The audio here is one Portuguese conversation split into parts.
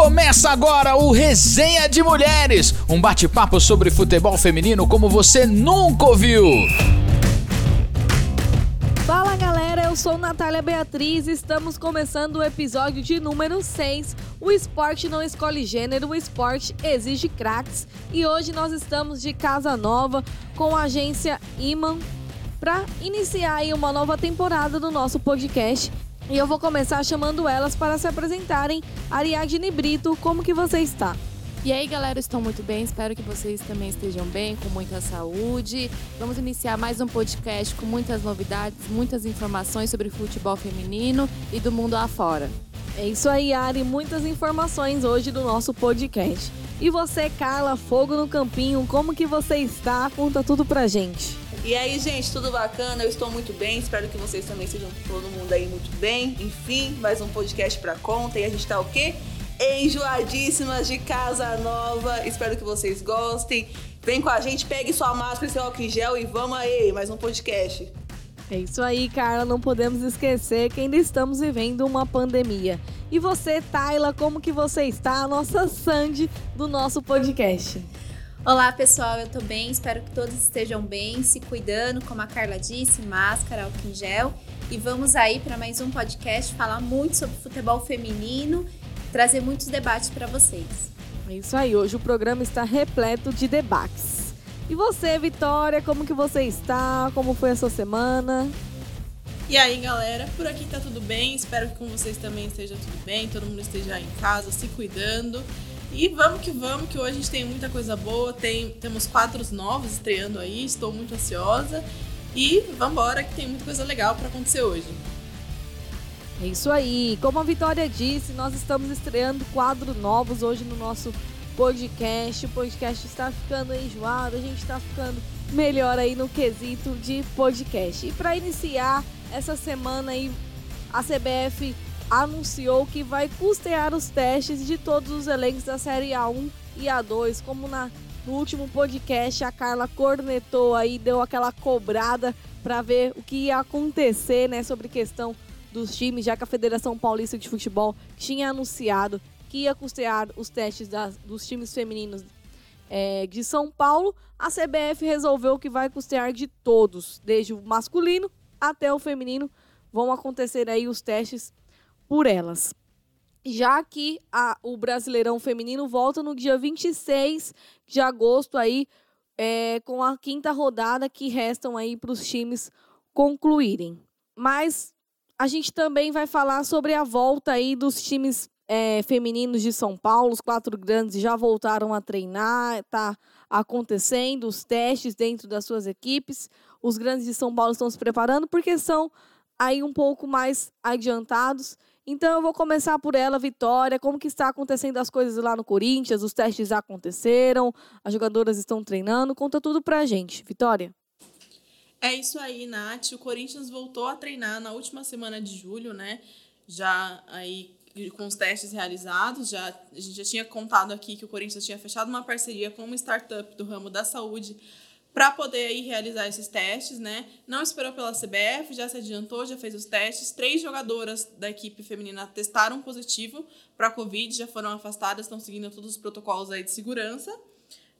Começa agora o Resenha de Mulheres, um bate-papo sobre futebol feminino como você nunca ouviu. Fala galera, eu sou Natália Beatriz e estamos começando o episódio de número 6. O esporte não escolhe gênero, o esporte exige craques. E hoje nós estamos de casa nova com a agência Iman para iniciar uma nova temporada do nosso podcast. E eu vou começar chamando elas para se apresentarem. Ariadne Brito, como que você está? E aí, galera, estou muito bem. Espero que vocês também estejam bem, com muita saúde. Vamos iniciar mais um podcast com muitas novidades, muitas informações sobre futebol feminino e do mundo afora. É isso aí, Ari. Muitas informações hoje do nosso podcast. E você, Carla, Fogo no Campinho, como que você está? Conta tudo pra gente. E aí, gente, tudo bacana? Eu estou muito bem. Espero que vocês também sejam todo mundo aí muito bem. Enfim, mais um podcast pra conta. E a gente tá o quê? Enjoadíssimas de casa nova. Espero que vocês gostem. Vem com a gente, pegue sua máscara e seu álcool em gel e vamos aí, mais um podcast. É isso aí, Carla. Não podemos esquecer que ainda estamos vivendo uma pandemia. E você, Tayla, como que você está? A nossa Sandy do nosso podcast. Olá pessoal, eu tô bem, espero que todos estejam bem, se cuidando, como a Carla disse, máscara, álcool em gel. E vamos aí para mais um podcast falar muito sobre futebol feminino, trazer muitos debates para vocês. É isso aí, hoje o programa está repleto de debates. E você, Vitória, como que você está? Como foi a sua semana? E aí, galera, por aqui tá tudo bem. Espero que com vocês também esteja tudo bem, todo mundo esteja em casa, se cuidando. E vamos que vamos, que hoje a gente tem muita coisa boa. Tem, temos quadros novos estreando aí, estou muito ansiosa. E vamos embora, que tem muita coisa legal para acontecer hoje. É isso aí. Como a Vitória disse, nós estamos estreando quadros novos hoje no nosso podcast. O podcast está ficando enjoado, a gente está ficando melhor aí no quesito de podcast. E para iniciar essa semana aí, a CBF anunciou que vai custear os testes de todos os elencos da Série A1 e A2, como na, no último podcast a Carla cornetou aí, deu aquela cobrada para ver o que ia acontecer, né, sobre questão dos times, já que a Federação Paulista de Futebol tinha anunciado que ia custear os testes das, dos times femininos é, de São Paulo, a CBF resolveu que vai custear de todos, desde o masculino até o feminino. Vão acontecer aí os testes por elas. Já que a, o Brasileirão Feminino volta no dia 26 de agosto aí, é, com a quinta rodada que restam aí para os times concluírem. Mas a gente também vai falar sobre a volta aí dos times é, femininos de São Paulo. Os quatro grandes já voltaram a treinar, tá acontecendo os testes dentro das suas equipes. Os grandes de São Paulo estão se preparando porque são aí um pouco mais adiantados então eu vou começar por ela, Vitória. Como que está acontecendo as coisas lá no Corinthians? Os testes aconteceram, as jogadoras estão treinando. Conta tudo pra gente, Vitória. É isso aí, Nath. O Corinthians voltou a treinar na última semana de julho, né? Já aí com os testes realizados, já a gente já tinha contado aqui que o Corinthians tinha fechado uma parceria com uma startup do ramo da saúde para poder aí realizar esses testes, né? Não esperou pela CBF, já se adiantou, já fez os testes. Três jogadoras da equipe feminina testaram positivo para a Covid, já foram afastadas, estão seguindo todos os protocolos aí de segurança,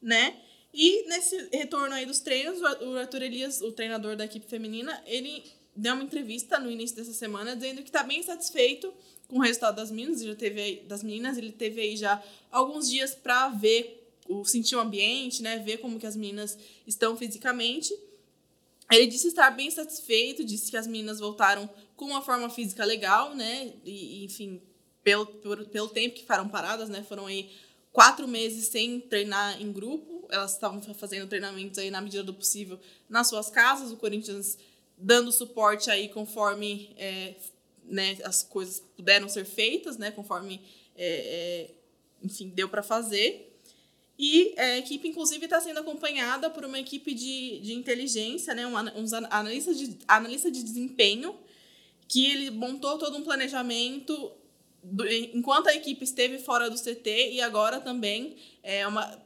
né? E nesse retorno aí dos treinos, o Arthur Elias, o treinador da equipe feminina, ele deu uma entrevista no início dessa semana dizendo que está bem satisfeito com o resultado das meninas, ele teve das meninas, ele teve aí já alguns dias para ver o sentir o ambiente, né, ver como que as meninas estão fisicamente. Ele disse estar bem satisfeito, disse que as meninas voltaram com uma forma física legal, né, e, enfim, pelo, pelo, pelo tempo que ficaram paradas, né, foram aí quatro meses sem treinar em grupo, elas estavam fazendo treinamentos aí na medida do possível nas suas casas, o Corinthians dando suporte aí conforme é, né, as coisas puderam ser feitas, né, conforme, é, é, enfim, deu para fazer. E é, a equipe, inclusive, está sendo acompanhada por uma equipe de, de inteligência, né? Uns analista de, analista de desempenho, que ele montou todo um planejamento do, enquanto a equipe esteve fora do CT e agora também é uma,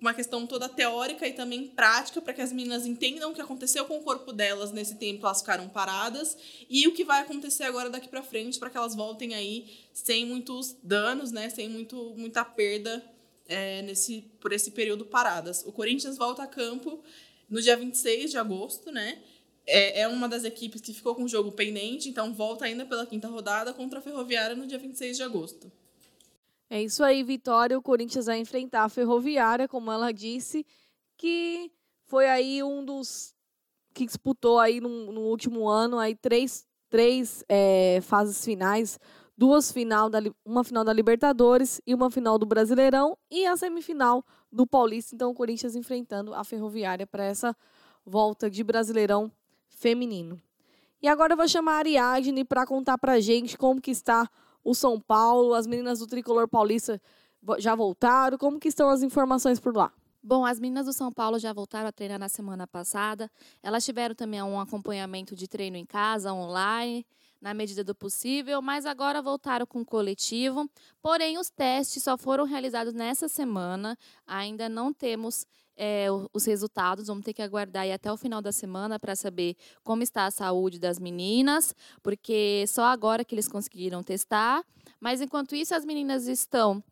uma questão toda teórica e também prática para que as meninas entendam o que aconteceu com o corpo delas nesse tempo elas ficaram paradas e o que vai acontecer agora daqui para frente para que elas voltem aí sem muitos danos, né, sem muito, muita perda é, nesse, por esse período paradas. O Corinthians volta a campo no dia 26 de agosto, né? É, é uma das equipes que ficou com o jogo pendente, então volta ainda pela quinta rodada contra a Ferroviária no dia 26 de agosto. É isso aí, Vitória. O Corinthians vai enfrentar a Ferroviária, como ela disse, que foi aí um dos que disputou aí no, no último ano aí três, três é, fases finais, duas final da, uma final da Libertadores e uma final do Brasileirão e a semifinal do Paulista. Então, o Corinthians enfrentando a Ferroviária para essa volta de Brasileirão feminino. E agora eu vou chamar a Ariadne para contar para gente como que está o São Paulo, as meninas do Tricolor Paulista já voltaram? Como que estão as informações por lá? Bom, as meninas do São Paulo já voltaram a treinar na semana passada. Elas tiveram também um acompanhamento de treino em casa, online, na medida do possível, mas agora voltaram com o coletivo. Porém, os testes só foram realizados nessa semana. Ainda não temos é, os resultados. Vamos ter que aguardar até o final da semana para saber como está a saúde das meninas, porque só agora que eles conseguiram testar. Mas enquanto isso, as meninas estão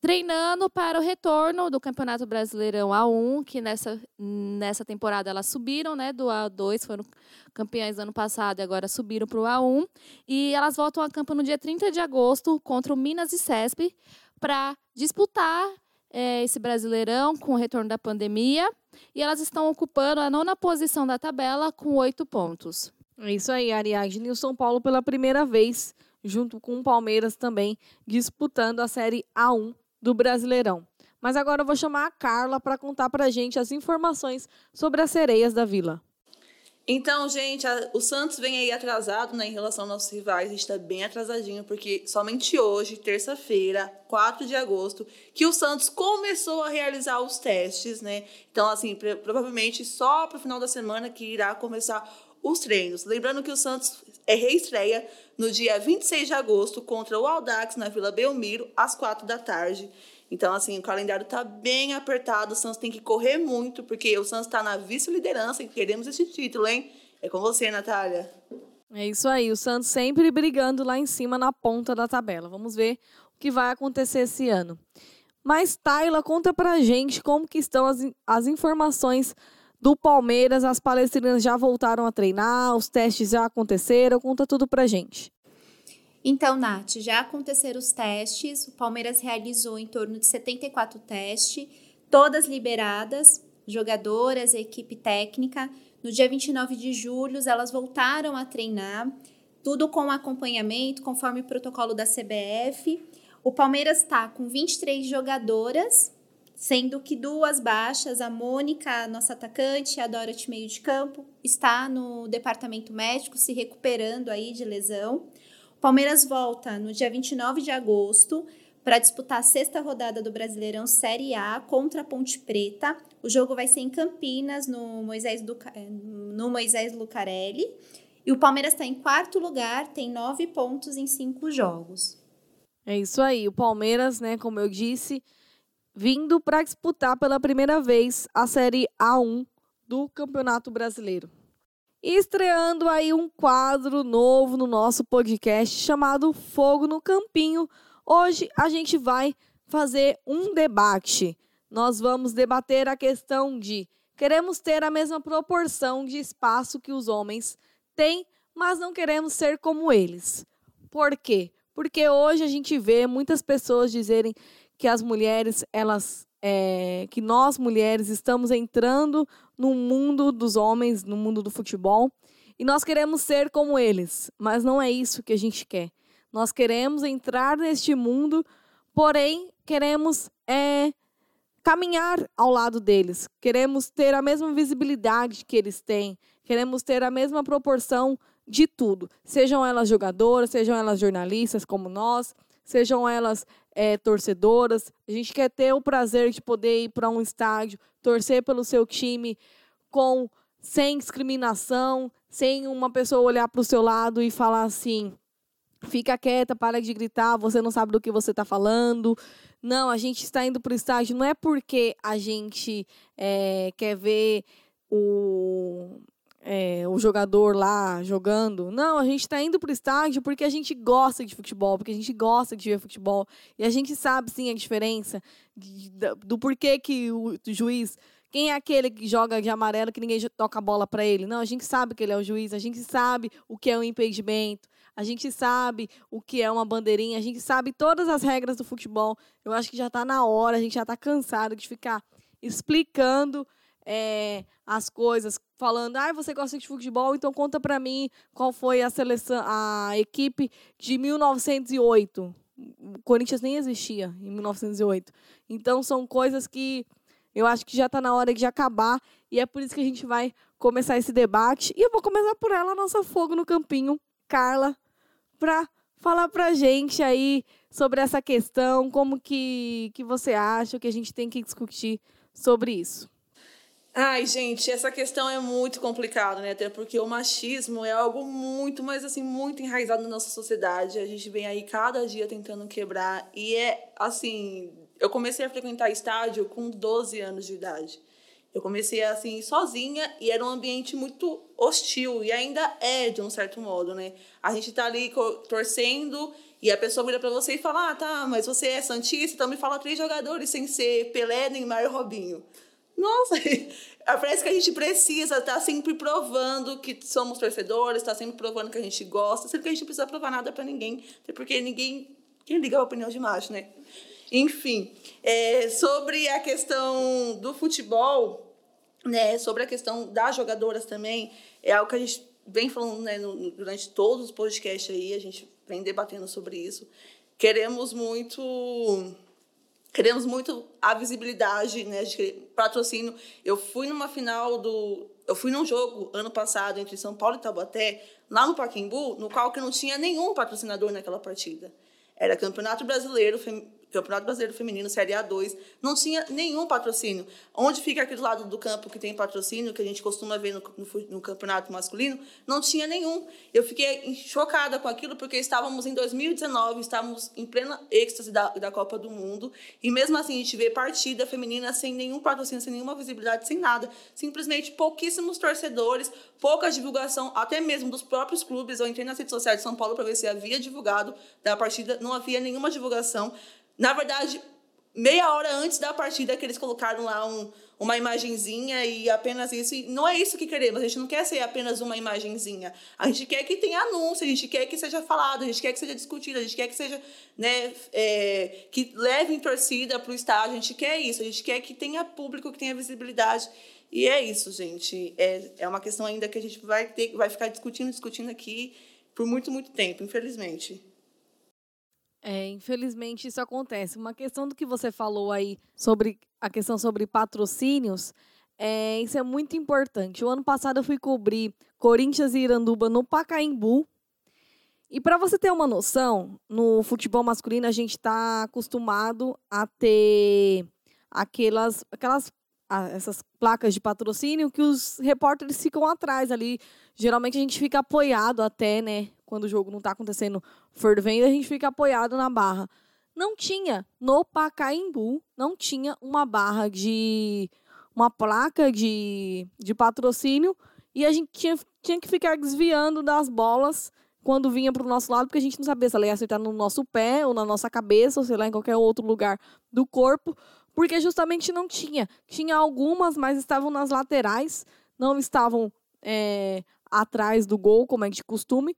treinando para o retorno do Campeonato Brasileirão A1, que nessa, nessa temporada elas subiram, né, do A2, foram campeãs ano passado e agora subiram para o A1. E elas voltam a campo no dia 30 de agosto contra o Minas e Cesp para disputar é, esse Brasileirão com o retorno da pandemia. E elas estão ocupando a nona posição da tabela com oito pontos. É isso aí, Ariadne e o São Paulo pela primeira vez, junto com o Palmeiras também, disputando a Série A1 do Brasileirão. Mas agora eu vou chamar a Carla para contar para a gente as informações sobre as sereias da Vila. Então, gente, a, o Santos vem aí atrasado né, em relação aos nossos rivais. Está bem atrasadinho, porque somente hoje, terça-feira, 4 de agosto, que o Santos começou a realizar os testes, né? Então, assim, provavelmente só para o final da semana que irá começar os treinos. Lembrando que o Santos é reestreia no dia 26 de agosto contra o Aldax na Vila Belmiro, às 4 da tarde. Então, assim, o calendário está bem apertado, o Santos tem que correr muito, porque o Santos está na vice-liderança e queremos esse título, hein? É com você, Natália. É isso aí, o Santos sempre brigando lá em cima na ponta da tabela. Vamos ver o que vai acontecer esse ano. Mas, Tayla, conta pra gente como que estão as, as informações do Palmeiras. As palestrinas já voltaram a treinar, os testes já aconteceram. Conta tudo pra gente. Então, Nath, já aconteceram os testes, o Palmeiras realizou em torno de 74 testes, todas liberadas, jogadoras, equipe técnica. No dia 29 de julho, elas voltaram a treinar, tudo com acompanhamento, conforme o protocolo da CBF. O Palmeiras está com 23 jogadoras, sendo que duas baixas, a Mônica, nossa atacante, a Dorothy meio de campo, está no departamento médico se recuperando aí de lesão. Palmeiras volta no dia 29 de agosto para disputar a sexta rodada do Brasileirão Série A contra a Ponte Preta. O jogo vai ser em Campinas, no Moisés, Luca... Eh, no Moisés Lucarelli. E o Palmeiras está em quarto lugar, tem nove pontos em cinco jogos. É isso aí. O Palmeiras, né, como eu disse, vindo para disputar pela primeira vez a Série A1 do Campeonato Brasileiro estreando aí um quadro novo no nosso podcast chamado Fogo no Campinho. Hoje a gente vai fazer um debate. Nós vamos debater a questão de queremos ter a mesma proporção de espaço que os homens têm, mas não queremos ser como eles. Por quê? Porque hoje a gente vê muitas pessoas dizerem que as mulheres elas é, que nós mulheres estamos entrando no mundo dos homens, no mundo do futebol, e nós queremos ser como eles, mas não é isso que a gente quer. Nós queremos entrar neste mundo, porém queremos é, caminhar ao lado deles, queremos ter a mesma visibilidade que eles têm, queremos ter a mesma proporção de tudo, sejam elas jogadoras, sejam elas jornalistas como nós, sejam elas é, torcedoras. A gente quer ter o prazer de poder ir para um estádio, torcer pelo seu time com sem discriminação, sem uma pessoa olhar para o seu lado e falar assim: fica quieta, para de gritar, você não sabe do que você está falando. Não, a gente está indo para o estágio não é porque a gente é, quer ver o, é, o jogador lá jogando. Não, a gente está indo para o estádio porque a gente gosta de futebol, porque a gente gosta de ver futebol. E a gente sabe sim a diferença de, do porquê que o juiz quem é aquele que joga de amarelo que ninguém toca a bola para ele? Não, a gente sabe que ele é o juiz, a gente sabe o que é um impedimento, a gente sabe o que é uma bandeirinha, a gente sabe todas as regras do futebol. Eu acho que já está na hora, a gente já está cansado de ficar explicando é, as coisas, falando, ah, você gosta de futebol, então conta para mim qual foi a seleção, a equipe de 1908. O Corinthians nem existia em 1908. Então são coisas que eu acho que já está na hora de acabar e é por isso que a gente vai começar esse debate. E eu vou começar por ela, nossa fogo no campinho, Carla, para falar para gente aí sobre essa questão, como que, que você acha que a gente tem que discutir sobre isso. Ai, gente, essa questão é muito complicada, né? Até porque o machismo é algo muito, mas assim, muito enraizado na nossa sociedade. A gente vem aí cada dia tentando quebrar. E é, assim, eu comecei a frequentar estádio com 12 anos de idade. Eu comecei assim sozinha e era um ambiente muito hostil e ainda é de um certo modo, né? A gente tá ali torcendo e a pessoa vira para você e fala: "Ah, tá, mas você é santista, então me fala três jogadores sem ser Pelé, Neymar e Robinho". Nossa, parece que a gente precisa estar tá sempre provando que somos torcedores, estar tá sempre provando que a gente gosta, sendo que a gente não precisa provar nada para ninguém, porque ninguém quem liga a opinião de macho, né? Enfim, é, sobre a questão do futebol, né, sobre a questão das jogadoras também, é algo que a gente vem falando né, no, durante todos os podcasts aí, a gente vem debatendo sobre isso. Queremos muito queremos muito a visibilidade, né, de patrocínio. Eu fui numa final do eu fui num jogo ano passado entre São Paulo e Taubaté, lá no Pacaembu, no qual que não tinha nenhum patrocinador naquela partida. Era Campeonato Brasileiro Campeonato Brasileiro Feminino, Série A2, não tinha nenhum patrocínio. Onde fica aquele lado do campo que tem patrocínio, que a gente costuma ver no, no, no campeonato masculino, não tinha nenhum. Eu fiquei chocada com aquilo, porque estávamos em 2019, estávamos em plena êxtase da, da Copa do Mundo, e mesmo assim a gente vê partida feminina sem nenhum patrocínio, sem nenhuma visibilidade, sem nada. Simplesmente pouquíssimos torcedores, pouca divulgação, até mesmo dos próprios clubes. Eu entrei nas redes sociais de São Paulo para ver se havia divulgado da partida, não havia nenhuma divulgação. Na verdade, meia hora antes da partida que eles colocaram lá um, uma imagenzinha e apenas isso. E não é isso que queremos. A gente não quer ser apenas uma imagenzinha. A gente quer que tenha anúncio, a gente quer que seja falado, a gente quer que seja discutido, a gente quer que seja, né, é, que levem torcida para o estádio. A gente quer isso, a gente quer que tenha público, que tenha visibilidade. E é isso, gente. É, é uma questão ainda que a gente vai ter, vai ficar discutindo, discutindo aqui por muito, muito tempo, infelizmente. É, infelizmente isso acontece. Uma questão do que você falou aí sobre a questão sobre patrocínios, é, isso é muito importante. O ano passado eu fui cobrir Corinthians e Iranduba no Pacaembu. E para você ter uma noção, no futebol masculino a gente está acostumado a ter aquelas, aquelas essas placas de patrocínio que os repórteres ficam atrás ali. Geralmente a gente fica apoiado até, né? Quando o jogo não está acontecendo fervendo, a gente fica apoiado na barra. Não tinha no Pacaembu, não tinha uma barra de uma placa de, de patrocínio e a gente tinha, tinha que ficar desviando das bolas quando vinha para o nosso lado, porque a gente não sabia se ela ia acertar no nosso pé ou na nossa cabeça, ou sei lá, em qualquer outro lugar do corpo, porque justamente não tinha. Tinha algumas, mas estavam nas laterais, não estavam é, atrás do gol, como é de costume,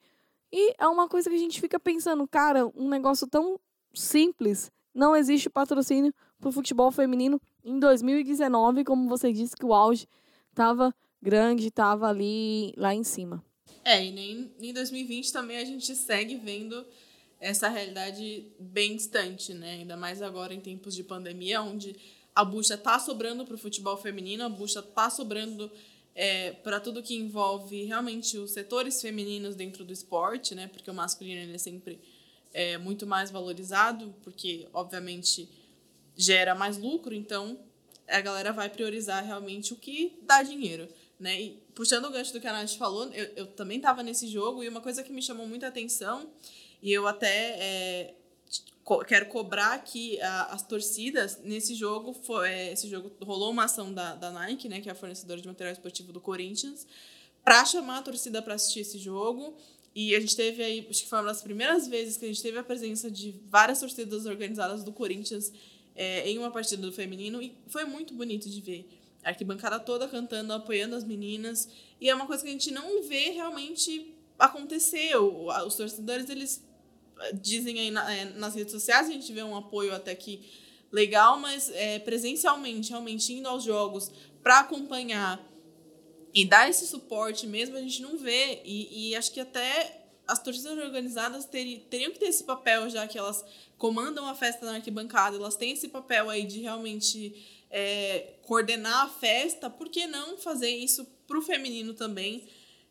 e é uma coisa que a gente fica pensando, cara, um negócio tão simples. Não existe patrocínio para o futebol feminino em 2019, como você disse que o auge estava grande, estava ali lá em cima. É, e nem em 2020 também a gente segue vendo essa realidade bem distante, né? Ainda mais agora em tempos de pandemia, onde a bucha tá sobrando para o futebol feminino, a bucha tá sobrando é, para tudo que envolve realmente os setores femininos dentro do esporte, né? Porque o masculino ele é sempre é, muito mais valorizado, porque obviamente gera mais lucro, então a galera vai priorizar realmente o que dá dinheiro, né? E puxando o gancho do que a Nath falou, eu, eu também estava nesse jogo e uma coisa que me chamou muita atenção E eu até é, co quero cobrar que a, as torcidas nesse jogo, foi, é, esse jogo rolou uma ação da, da Nike, né, que é a fornecedora de material esportivo do Corinthians, para chamar a torcida para assistir esse jogo. E a gente teve aí, acho que foi uma das primeiras vezes que a gente teve a presença de várias torcidas organizadas do Corinthians é, em uma partida do feminino e foi muito bonito de ver. A arquibancada toda cantando, apoiando as meninas. E é uma coisa que a gente não vê realmente acontecer. Os torcedores, eles dizem aí na, é, nas redes sociais, a gente vê um apoio até que legal, mas é, presencialmente, realmente indo aos jogos para acompanhar e dar esse suporte mesmo, a gente não vê. E, e acho que até as torcidas organizadas teriam, teriam que ter esse papel, já que elas comandam a festa na arquibancada, elas têm esse papel aí de realmente é, coordenar a festa, por que não fazer isso para o feminino também,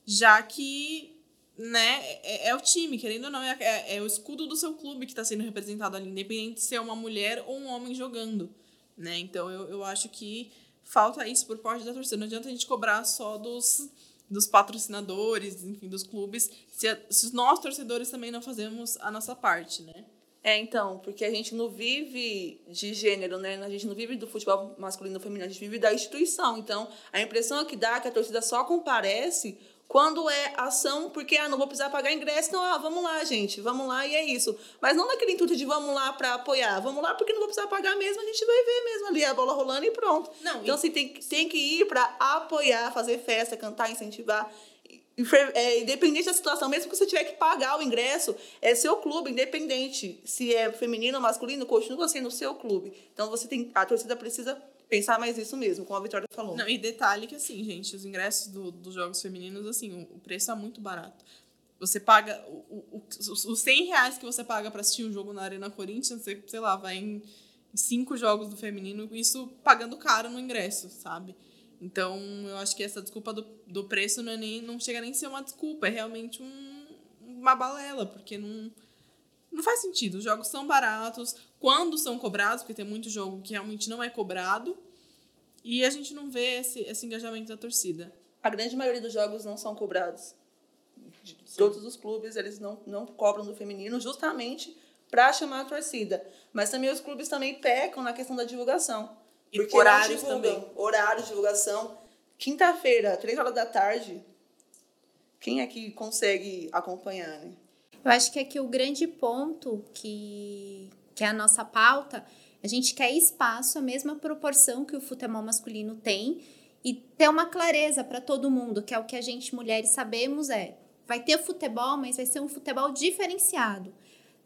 já que né, é, é, o time, querendo ou não, é, é, é o escudo do seu clube que está sendo representado ali, independente de ser uma mulher ou um homem jogando. Né? Então eu, eu acho que falta isso por parte da torcida. Não adianta a gente cobrar só dos, dos patrocinadores, enfim, dos clubes, se, a, se nós, torcedores, também não fazemos a nossa parte, né? É, então, porque a gente não vive de gênero, né? A gente não vive do futebol masculino ou feminino, a gente vive da instituição. Então, a impressão que dá é que a torcida só comparece quando é ação, porque ah, não vou precisar pagar ingresso, então ah, vamos lá, gente, vamos lá e é isso. Mas não naquele intuito de vamos lá para apoiar, vamos lá porque não vou precisar pagar mesmo, a gente vai ver mesmo ali a bola rolando e pronto. Não, então, e... assim, tem, tem que ir para apoiar, fazer festa, cantar, incentivar. É, independente da situação, mesmo que você tiver que pagar o ingresso, é seu clube, independente se é feminino ou masculino, continua sendo seu clube. Então você tem, a torcida precisa pensar mais isso mesmo, como a Vitória falou. Não, e detalhe que, assim, gente, os ingressos do, dos jogos femininos, assim, o, preço é muito barato. Você paga. O, o, os 100 reais que você paga para assistir um jogo na Arena Corinthians, você, sei lá, vai em cinco jogos do feminino, isso pagando caro no ingresso, sabe? Então, eu acho que essa desculpa do, do preço não, é nem, não chega nem a ser uma desculpa, é realmente um, uma balela, porque não, não faz sentido. Os jogos são baratos, quando são cobrados, porque tem muito jogo que realmente não é cobrado, e a gente não vê esse, esse engajamento da torcida. A grande maioria dos jogos não são cobrados. De todos os clubes, eles não, não cobram do feminino justamente para chamar a torcida. Mas também os clubes também pecam na questão da divulgação. E porque horários também. Horários de divulgação. Quinta-feira, três horas da tarde. Quem é que consegue acompanhar, né? Eu acho que aqui o grande ponto que, que é a nossa pauta, a gente quer espaço, a mesma proporção que o futebol masculino tem, e ter uma clareza para todo mundo, que é o que a gente mulheres sabemos é, vai ter futebol, mas vai ser um futebol diferenciado.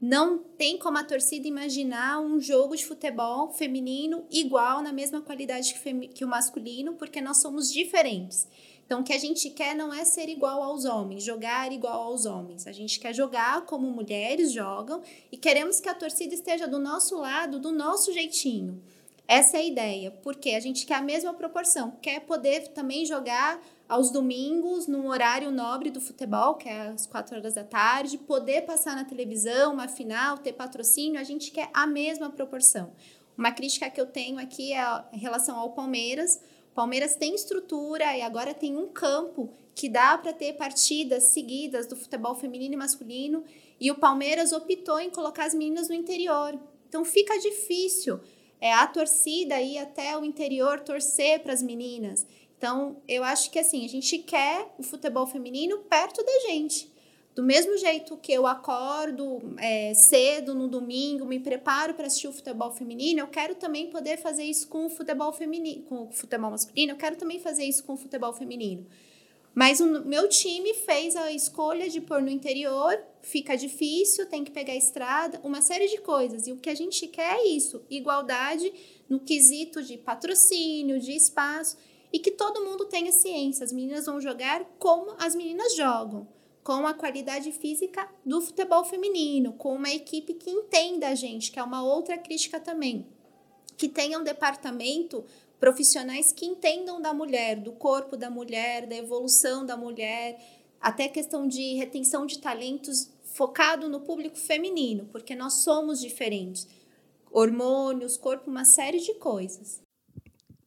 Não tem como a torcida imaginar um jogo de futebol feminino igual na mesma qualidade que, que o masculino, porque nós somos diferentes. Então, o que a gente quer não é ser igual aos homens, jogar igual aos homens. A gente quer jogar como mulheres jogam e queremos que a torcida esteja do nosso lado, do nosso jeitinho. Essa é a ideia, porque a gente quer a mesma proporção, quer poder também jogar aos domingos, num horário nobre do futebol, que é às quatro horas da tarde, poder passar na televisão uma final, ter patrocínio, a gente quer a mesma proporção. Uma crítica que eu tenho aqui é em relação ao Palmeiras. Palmeiras tem estrutura e agora tem um campo que dá para ter partidas seguidas do futebol feminino e masculino, e o Palmeiras optou em colocar as meninas no interior. Então fica difícil é, a torcida ir até o interior torcer para as meninas. Então, eu acho que assim, a gente quer o futebol feminino perto da gente. Do mesmo jeito que eu acordo é, cedo no domingo, me preparo para assistir o futebol feminino, eu quero também poder fazer isso com o futebol feminino, com o futebol masculino, eu quero também fazer isso com o futebol feminino. Mas o meu time fez a escolha de pôr no interior, fica difícil, tem que pegar a estrada, uma série de coisas. E o que a gente quer é isso: igualdade no quesito de patrocínio, de espaço, e que todo mundo tenha ciência. As meninas vão jogar como as meninas jogam com a qualidade física do futebol feminino, com uma equipe que entenda a gente, que é uma outra crítica também. Que tenha um departamento profissionais que entendam da mulher, do corpo da mulher, da evolução da mulher, até questão de retenção de talentos focado no público feminino, porque nós somos diferentes. Hormônios, corpo, uma série de coisas.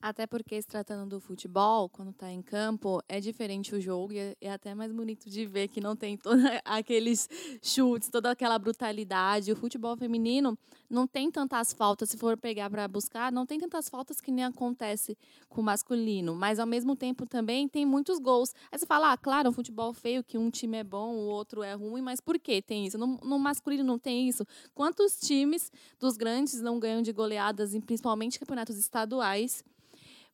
Até porque, se tratando do futebol, quando está em campo, é diferente o jogo e é, é até mais bonito de ver que não tem todos aqueles chutes, toda aquela brutalidade. O futebol feminino não tem tantas faltas, se for pegar para buscar, não tem tantas faltas que nem acontece com o masculino, mas ao mesmo tempo também tem muitos gols. Aí você fala, ah, claro, um futebol feio, que um time é bom, o outro é ruim, mas por que tem isso? No, no masculino não tem isso. Quantos times dos grandes não ganham de goleadas, principalmente campeonatos estaduais?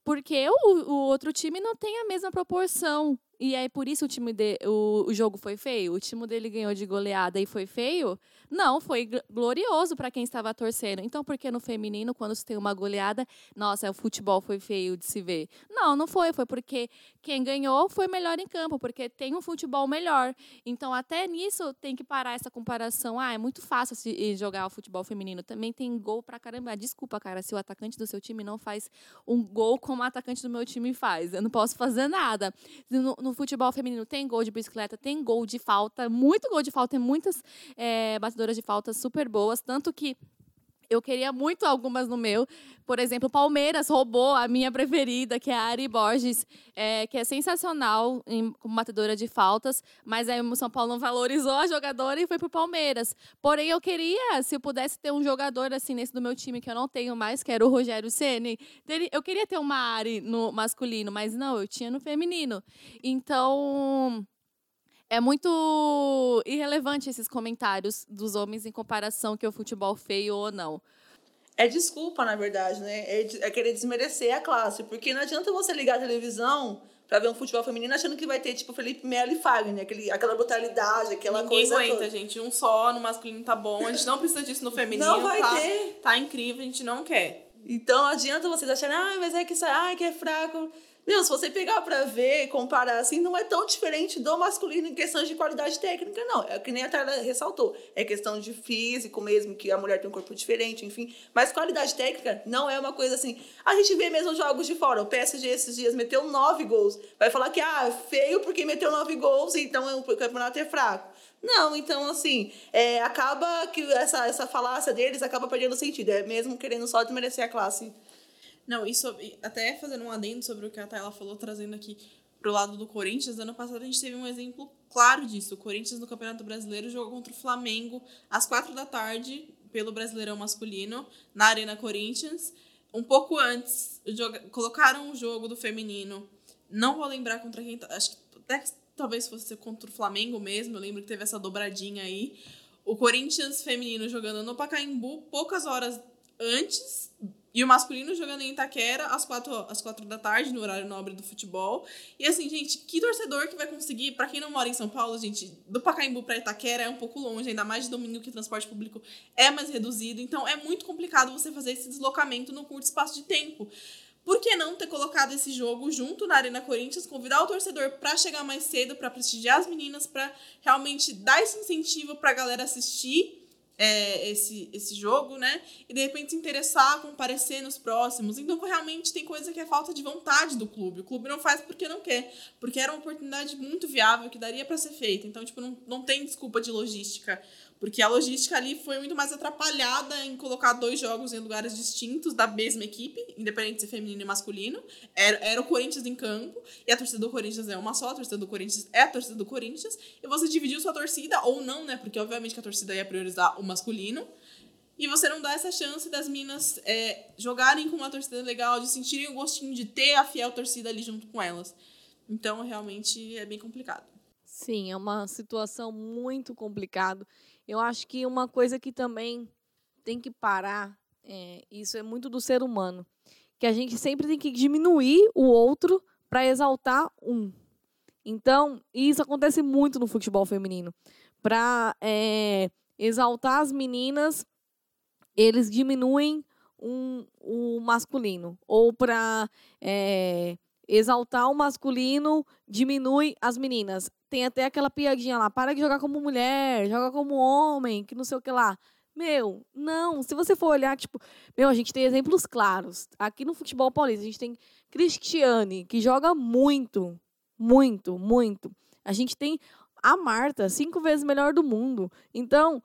Porque o, o outro time não tem a mesma proporção. E aí, por isso o time de, o, o jogo foi feio? O time dele ganhou de goleada e foi feio? Não, foi glorioso para quem estava torcendo. Então, por que no feminino, quando se tem uma goleada, nossa, o futebol foi feio de se ver? Não, não foi. Foi porque quem ganhou foi melhor em campo, porque tem um futebol melhor. Então, até nisso tem que parar essa comparação. Ah, é muito fácil jogar o futebol feminino. Também tem gol pra caramba. Desculpa, cara, se o atacante do seu time não faz um gol como o atacante do meu time faz. Eu não posso fazer nada. No futebol feminino tem gol de bicicleta, tem gol de falta, muito gol de falta, tem muitas é, batidoras de falta super boas, tanto que eu queria muito algumas no meu. Por exemplo, Palmeiras roubou a minha preferida, que é a Ari Borges, é, que é sensacional em, como batedora de faltas, mas aí o São Paulo não valorizou a jogadora e foi pro Palmeiras. Porém, eu queria, se eu pudesse ter um jogador assim nesse do meu time, que eu não tenho mais, que era o Rogério Ceni, eu queria ter uma Ari no masculino, mas não, eu tinha no feminino. Então, é muito irrelevante esses comentários dos homens em comparação que o futebol feio ou não. É desculpa, na verdade, né? É, é querer desmerecer a classe. Porque não adianta você ligar a televisão para ver um futebol feminino achando que vai ter, tipo, Felipe Melo e Fagner, aquele, aquela brutalidade, aquela Ninguém coisa. Ninguém aguenta, toda. gente. Um só no masculino tá bom. A gente não precisa disso no feminino. Não vai tá, ter. Tá incrível, a gente não quer. Então não adianta vocês acharem, ah, mas é que, ah, que é fraco. Meu, se você pegar para ver, comparar assim, não é tão diferente do masculino em questões de qualidade técnica, não. É que nem a Tayla ressaltou. É questão de físico mesmo, que a mulher tem um corpo diferente, enfim. Mas qualidade técnica não é uma coisa assim. A gente vê mesmo jogos de fora. O PSG esses dias meteu nove gols. Vai falar que, ah, feio porque meteu nove gols, então o campeonato é fraco. Não, então assim, é, acaba que essa, essa falácia deles acaba perdendo sentido. É mesmo querendo só desmerecer a classe. Não, isso até fazendo um adendo sobre o que a Tayla falou, trazendo aqui pro lado do Corinthians, ano passado a gente teve um exemplo claro disso. O Corinthians no Campeonato Brasileiro jogou contra o Flamengo às quatro da tarde, pelo Brasileirão Masculino, na Arena Corinthians. Um pouco antes, colocaram o jogo do feminino. Não vou lembrar contra quem. Acho que até talvez fosse contra o Flamengo mesmo. Eu lembro que teve essa dobradinha aí. O Corinthians feminino jogando no Pacaembu poucas horas antes e o masculino jogando em Itaquera às quatro, às quatro da tarde, no horário nobre do futebol. E assim, gente, que torcedor que vai conseguir, para quem não mora em São Paulo, gente, do Pacaembu para Itaquera é um pouco longe, ainda mais de domingo que o transporte público é mais reduzido. Então é muito complicado você fazer esse deslocamento num curto espaço de tempo. Por que não ter colocado esse jogo junto na Arena Corinthians, convidar o torcedor para chegar mais cedo, para prestigiar as meninas, para realmente dar esse incentivo para a galera assistir é, esse, esse jogo, né? E de repente se interessar, comparecer nos próximos. Então, realmente tem coisa que é falta de vontade do clube. O clube não faz porque não quer, porque era uma oportunidade muito viável que daria para ser feita. Então, tipo, não, não tem desculpa de logística. Porque a logística ali foi muito mais atrapalhada em colocar dois jogos em lugares distintos da mesma equipe, independente de ser feminino e masculino. Era, era o Corinthians em campo, e a torcida do Corinthians é uma só, a torcida do Corinthians é a torcida do Corinthians, e você dividiu sua torcida, ou não, né? Porque obviamente que a torcida ia priorizar o masculino. E você não dá essa chance das minas é, jogarem com uma torcida legal, de sentirem o gostinho de ter a fiel torcida ali junto com elas. Então, realmente, é bem complicado. Sim, é uma situação muito complicada. Eu acho que uma coisa que também tem que parar, é, isso é muito do ser humano, que a gente sempre tem que diminuir o outro para exaltar um. Então, isso acontece muito no futebol feminino. Para é, exaltar as meninas, eles diminuem um, o masculino. Ou para é, exaltar o masculino, diminui as meninas tem até aquela piadinha lá, para de jogar como mulher, joga como homem, que não sei o que lá. Meu, não. Se você for olhar, tipo, meu, a gente tem exemplos claros. Aqui no futebol paulista, a gente tem Cristiane, que joga muito, muito, muito. A gente tem a Marta, cinco vezes melhor do mundo. Então,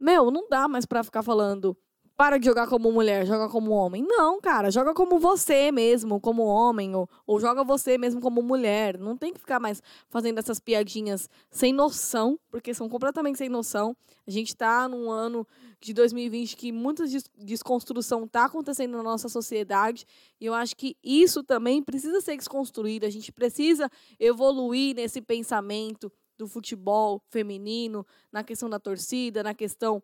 meu, não dá mais para ficar falando para de jogar como mulher, joga como homem. Não, cara, joga como você mesmo, como homem, ou, ou joga você mesmo como mulher. Não tem que ficar mais fazendo essas piadinhas sem noção, porque são completamente sem noção. A gente está num ano de 2020 que muita desconstrução está acontecendo na nossa sociedade, e eu acho que isso também precisa ser desconstruído. A gente precisa evoluir nesse pensamento do futebol feminino, na questão da torcida, na questão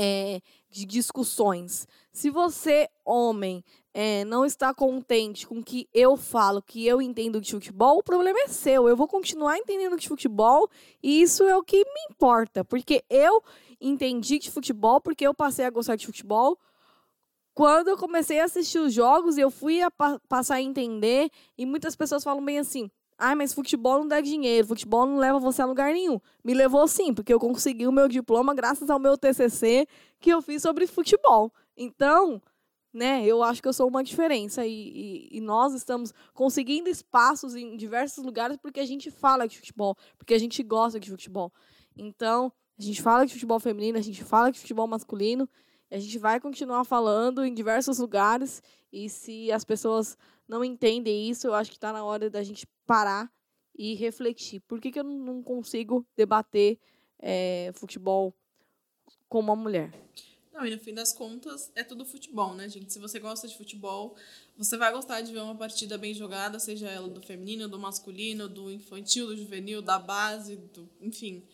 é, de discussões. Se você, homem, é, não está contente com o que eu falo, que eu entendo de futebol, o problema é seu. Eu vou continuar entendendo de futebol e isso é o que me importa. Porque eu entendi de futebol, porque eu passei a gostar de futebol. Quando eu comecei a assistir os jogos, eu fui a pa passar a entender, e muitas pessoas falam bem assim: ah, mas futebol não dá dinheiro, futebol não leva você a lugar nenhum. Me levou sim, porque eu consegui o meu diploma graças ao meu TCC que eu fiz sobre futebol. Então, né, eu acho que eu sou uma diferença e, e, e, nós estamos conseguindo espaços em diversos lugares porque a gente fala de futebol, porque a gente gosta de futebol. Então, a gente fala de futebol feminino, a gente fala de futebol masculino, a gente vai continuar falando em diversos lugares e se as pessoas não entendem isso, eu acho que está na hora da gente parar e refletir. Por que, que eu não consigo debater é, futebol com uma mulher? Não, e no fim das contas, é tudo futebol, né, gente? Se você gosta de futebol, você vai gostar de ver uma partida bem jogada, seja ela do feminino, do masculino, do infantil, do juvenil, da base, do, enfim.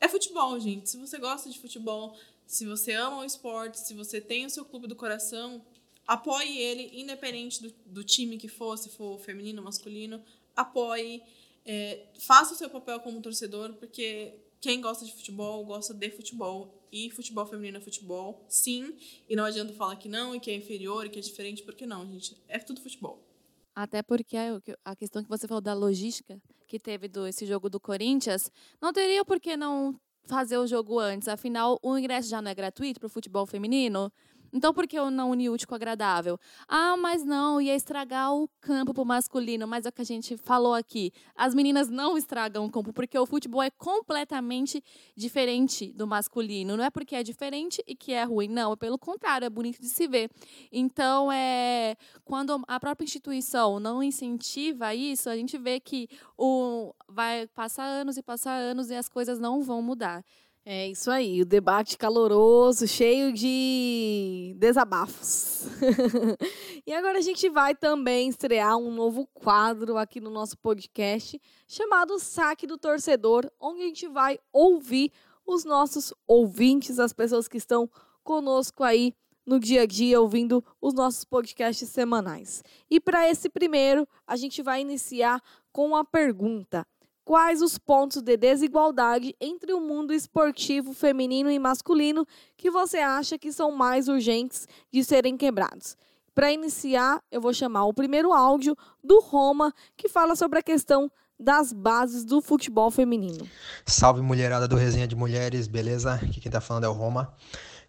É futebol, gente. Se você gosta de futebol, se você ama o esporte, se você tem o seu clube do coração, apoie ele, independente do, do time que for, se for feminino ou masculino, apoie, é, faça o seu papel como torcedor, porque quem gosta de futebol, gosta de futebol. E futebol feminino é futebol, sim. E não adianta falar que não, e que é inferior, e que é diferente, porque não, gente. É tudo futebol. Até porque a questão que você falou da logística que teve do esse jogo do Corinthians, não teria por que não fazer o jogo antes. Afinal, o ingresso já não é gratuito para o futebol feminino. Então, por que eu não uni útil com agradável? Ah, mas não, ia estragar o campo pro masculino. Mas é o que a gente falou aqui. As meninas não estragam o campo, porque o futebol é completamente diferente do masculino. Não é porque é diferente e que é ruim. Não, é pelo contrário, é bonito de se ver. Então, é quando a própria instituição não incentiva isso, a gente vê que o, vai passar anos e passar anos e as coisas não vão mudar. É isso aí, o debate caloroso, cheio de desabafos. e agora a gente vai também estrear um novo quadro aqui no nosso podcast, chamado Saque do Torcedor, onde a gente vai ouvir os nossos ouvintes, as pessoas que estão conosco aí no dia a dia ouvindo os nossos podcasts semanais. E para esse primeiro, a gente vai iniciar com a pergunta: quais os pontos de desigualdade entre o mundo esportivo feminino e masculino que você acha que são mais urgentes de serem quebrados. Para iniciar, eu vou chamar o primeiro áudio do Roma, que fala sobre a questão das bases do futebol feminino. Salve mulherada do Resenha de Mulheres, beleza? Aqui quem tá falando é o Roma.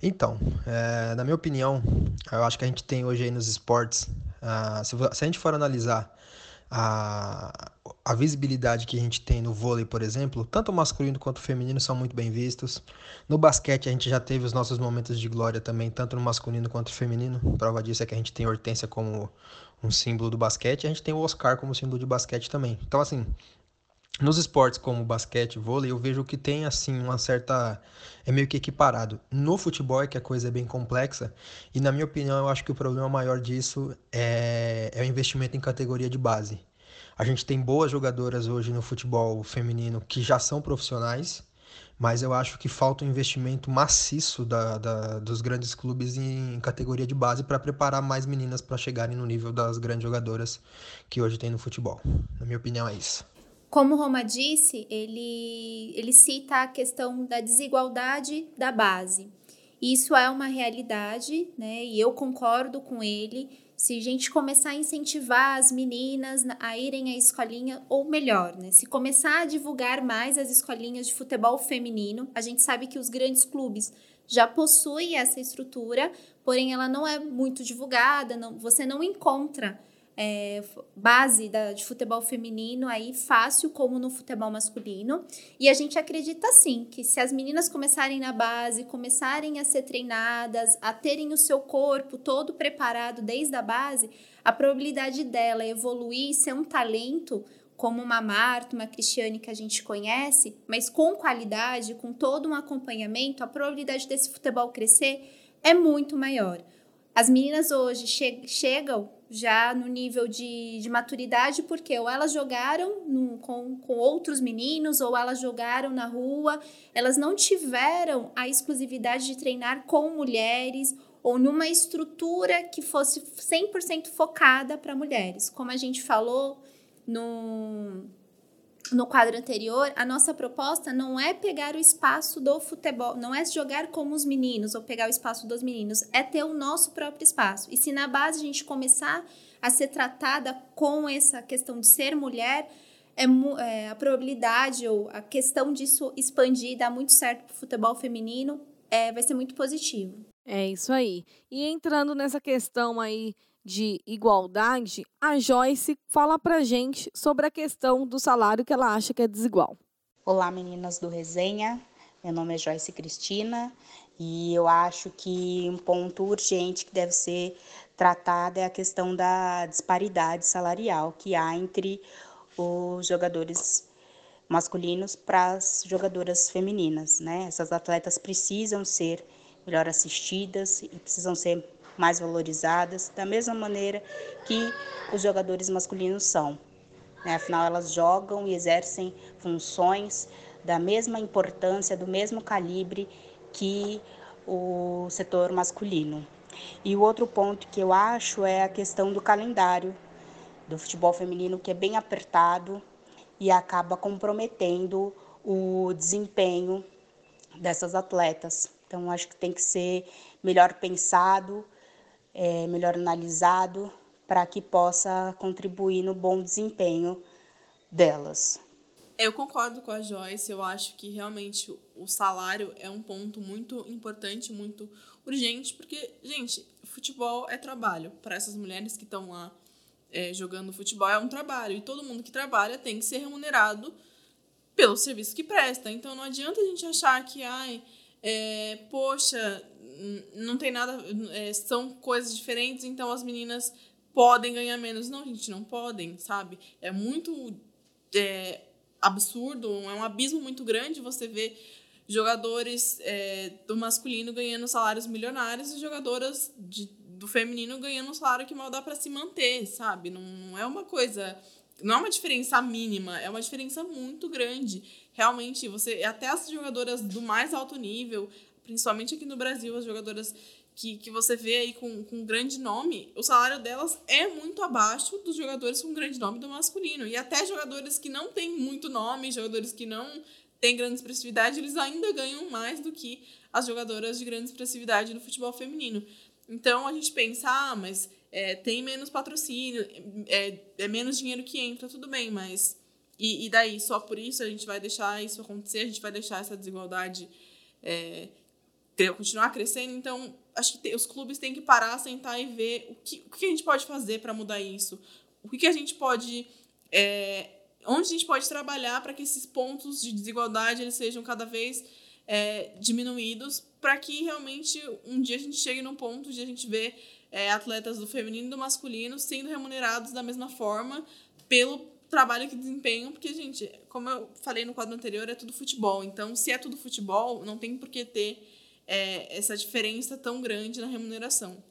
Então, é, na minha opinião, eu acho que a gente tem hoje aí nos esportes, uh, se, se a gente for analisar a, a visibilidade que a gente tem no vôlei, por exemplo, tanto o masculino quanto o feminino são muito bem vistos. No basquete, a gente já teve os nossos momentos de glória também, tanto no masculino quanto no feminino. Prova disso é que a gente tem a Hortência como um símbolo do basquete, e a gente tem o Oscar como símbolo de basquete também. Então, assim, nos esportes como basquete, vôlei, eu vejo que tem assim uma certa é meio que equiparado. No futebol é que a coisa é bem complexa e na minha opinião eu acho que o problema maior disso é, é o investimento em categoria de base. A gente tem boas jogadoras hoje no futebol feminino que já são profissionais, mas eu acho que falta um investimento maciço da, da dos grandes clubes em categoria de base para preparar mais meninas para chegarem no nível das grandes jogadoras que hoje tem no futebol. Na minha opinião, é isso. Como Roma disse, ele, ele cita a questão da desigualdade da base. Isso é uma realidade, né? E eu concordo com ele. Se a gente começar a incentivar as meninas a irem à escolinha, ou melhor, né? Se começar a divulgar mais as escolinhas de futebol feminino, a gente sabe que os grandes clubes já possuem essa estrutura, porém ela não é muito divulgada, não, você não encontra é, base da, de futebol feminino aí fácil como no futebol masculino. E a gente acredita sim que se as meninas começarem na base, começarem a ser treinadas, a terem o seu corpo todo preparado desde a base, a probabilidade dela evoluir ser um talento como uma Marta, uma Cristiane que a gente conhece, mas com qualidade, com todo um acompanhamento, a probabilidade desse futebol crescer é muito maior. As meninas hoje che chegam já no nível de, de maturidade, porque ou elas jogaram no, com, com outros meninos, ou elas jogaram na rua, elas não tiveram a exclusividade de treinar com mulheres, ou numa estrutura que fosse 100% focada para mulheres. Como a gente falou no no quadro anterior, a nossa proposta não é pegar o espaço do futebol, não é jogar como os meninos ou pegar o espaço dos meninos, é ter o nosso próprio espaço. E se na base a gente começar a ser tratada com essa questão de ser mulher, é, é a probabilidade ou a questão disso expandir, dar muito certo para o futebol feminino, é, vai ser muito positivo. É isso aí. E entrando nessa questão aí de igualdade, a Joyce fala pra gente sobre a questão do salário que ela acha que é desigual. Olá, meninas do Resenha. Meu nome é Joyce Cristina e eu acho que um ponto urgente que deve ser tratado é a questão da disparidade salarial que há entre os jogadores masculinos para as jogadoras femininas, né? Essas atletas precisam ser melhor assistidas e precisam ser mais valorizadas, da mesma maneira que os jogadores masculinos são. Né? Afinal, elas jogam e exercem funções da mesma importância, do mesmo calibre que o setor masculino. E o outro ponto que eu acho é a questão do calendário do futebol feminino, que é bem apertado e acaba comprometendo o desempenho dessas atletas. Então, acho que tem que ser melhor pensado é, melhor analisado para que possa contribuir no bom desempenho delas. Eu concordo com a Joyce, eu acho que realmente o salário é um ponto muito importante, muito urgente, porque, gente, futebol é trabalho. Para essas mulheres que estão lá é, jogando futebol, é um trabalho. E todo mundo que trabalha tem que ser remunerado pelo serviço que presta. Então não adianta a gente achar que, ai, é, poxa, não tem nada. É, são coisas diferentes, então as meninas podem ganhar menos. Não, gente, não podem, sabe? É muito é, absurdo, é um abismo muito grande você ver jogadores é, do masculino ganhando salários milionários e jogadoras de, do feminino ganhando um salário que mal dá para se manter, sabe? Não, não é uma coisa. Não é uma diferença mínima, é uma diferença muito grande. Realmente, você até as jogadoras do mais alto nível, principalmente aqui no Brasil, as jogadoras que, que você vê aí com, com grande nome, o salário delas é muito abaixo dos jogadores com grande nome do masculino. E até jogadores que não têm muito nome, jogadores que não têm grande expressividade, eles ainda ganham mais do que as jogadoras de grande expressividade no futebol feminino. Então a gente pensa, ah, mas é, tem menos patrocínio, é, é menos dinheiro que entra, tudo bem, mas. E, e daí, só por isso a gente vai deixar isso acontecer, a gente vai deixar essa desigualdade. É, continuar crescendo. Então, acho que os clubes têm que parar, sentar e ver o que, o que a gente pode fazer para mudar isso. O que, que a gente pode. É, onde a gente pode trabalhar para que esses pontos de desigualdade eles sejam cada vez é, diminuídos, para que realmente um dia a gente chegue num ponto de a gente ver é, atletas do feminino e do masculino sendo remunerados da mesma forma pelo trabalho que desempenham, porque, gente, como eu falei no quadro anterior, é tudo futebol. Então, se é tudo futebol, não tem por que ter é, essa diferença tão grande na remuneração.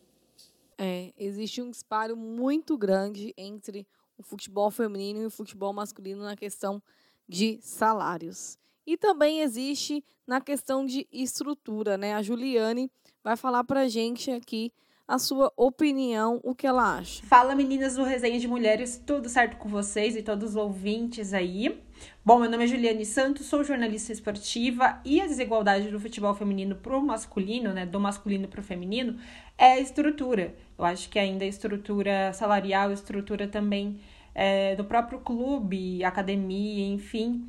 É, existe um disparo muito grande entre o futebol feminino e o futebol masculino na questão de salários. E também existe na questão de estrutura, né? A Juliane vai falar pra gente aqui a sua opinião, o que ela acha. Fala meninas do Resenha de Mulheres, tudo certo com vocês e todos os ouvintes aí? Bom, meu nome é Juliane Santos, sou jornalista esportiva e a desigualdade do futebol feminino pro masculino, né, do masculino pro feminino, é a estrutura. Eu acho que ainda a estrutura salarial, estrutura também é, do próprio clube, academia, enfim,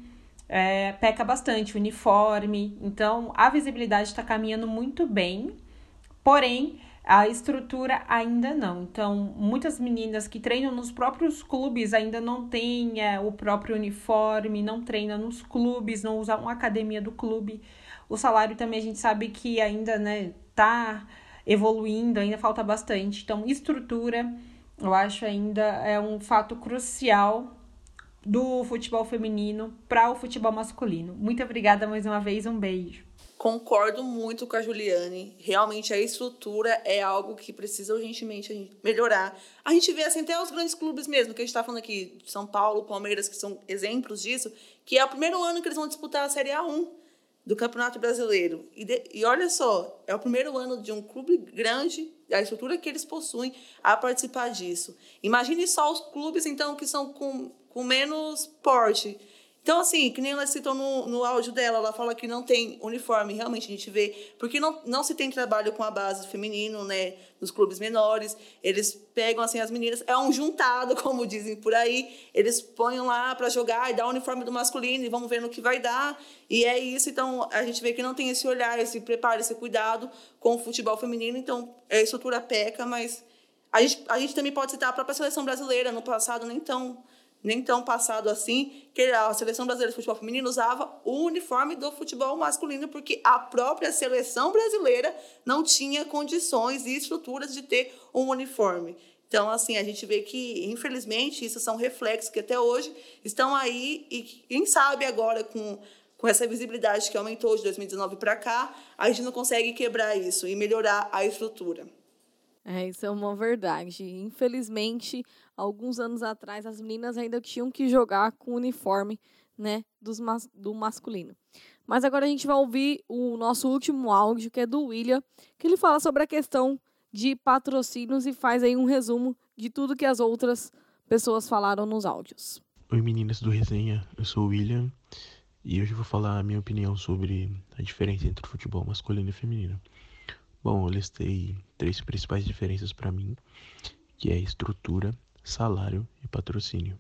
é, peca bastante, uniforme. Então, a visibilidade está caminhando muito bem, porém, A estrutura ainda não. Então, muitas meninas que treinam nos próprios clubes ainda não têm é, o próprio uniforme, não treinam nos clubes, não usam uma academia do clube. O salário também a gente sabe que ainda né, tá evoluindo, ainda falta bastante. Então, estrutura, eu acho ainda é um fato crucial do futebol feminino para o futebol masculino. Muito obrigada mais uma vez, um beijo. Concordo muito com a Juliane. Realmente a estrutura é algo que precisa urgentemente melhorar. A gente vê assim até os grandes clubes mesmo, que a gente está falando aqui, São Paulo, Palmeiras, que são exemplos disso, que é o primeiro ano que eles vão disputar a Série A1 do Campeonato Brasileiro. E, de, e olha só, é o primeiro ano de um clube grande, a estrutura que eles possuem a participar disso. Imagine só os clubes, então, que são com, com menos porte então, assim, que nem ela citou no, no áudio dela, ela fala que não tem uniforme, realmente a gente vê, porque não, não se tem trabalho com a base feminino, né, nos clubes menores, eles pegam, assim, as meninas, é um juntado, como dizem por aí, eles põem lá para jogar e dá o uniforme do masculino e vamos ver no que vai dar, e é isso, então a gente vê que não tem esse olhar, esse preparo, esse cuidado com o futebol feminino, então a estrutura peca, mas a gente, a gente também pode citar a própria seleção brasileira, no passado nem tão nem tão passado assim, que a seleção brasileira de futebol feminino usava o uniforme do futebol masculino, porque a própria seleção brasileira não tinha condições e estruturas de ter um uniforme. Então, assim, a gente vê que, infelizmente, isso são reflexos que até hoje estão aí e quem sabe agora com, com essa visibilidade que aumentou de 2019 para cá, a gente não consegue quebrar isso e melhorar a estrutura. É, isso é uma verdade. Infelizmente, alguns anos atrás, as meninas ainda tinham que jogar com o uniforme né, dos mas, do masculino. Mas agora a gente vai ouvir o nosso último áudio, que é do William, que ele fala sobre a questão de patrocínios e faz aí um resumo de tudo que as outras pessoas falaram nos áudios. Oi meninas do Resenha, eu sou o William e hoje eu vou falar a minha opinião sobre a diferença entre o futebol masculino e feminino. Bom, eu listei três principais diferenças para mim, que é estrutura, salário e patrocínio.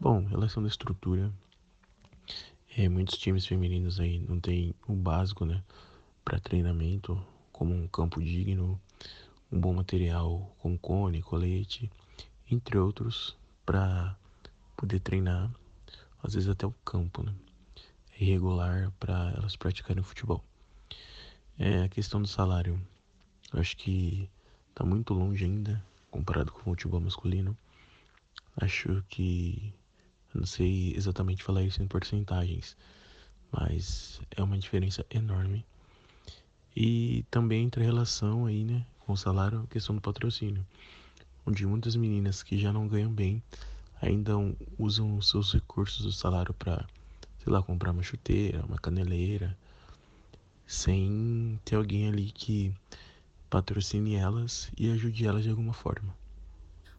Bom, relação à estrutura, é, muitos times femininos aí não tem o básico, né, para treinamento, como um campo digno, um bom material com cone, colete, entre outros, para poder treinar, às vezes até o campo, né, irregular para elas praticarem futebol. É a questão do salário. Eu acho que está muito longe ainda comparado com o futebol masculino. Acho que eu não sei exatamente falar isso em porcentagens, mas é uma diferença enorme. E também entre a relação aí, né, com o salário, a questão do patrocínio, onde muitas meninas que já não ganham bem ainda usam os seus recursos do salário para, sei lá, comprar uma chuteira, uma caneleira, sem ter alguém ali que patrocine elas e ajude elas de alguma forma.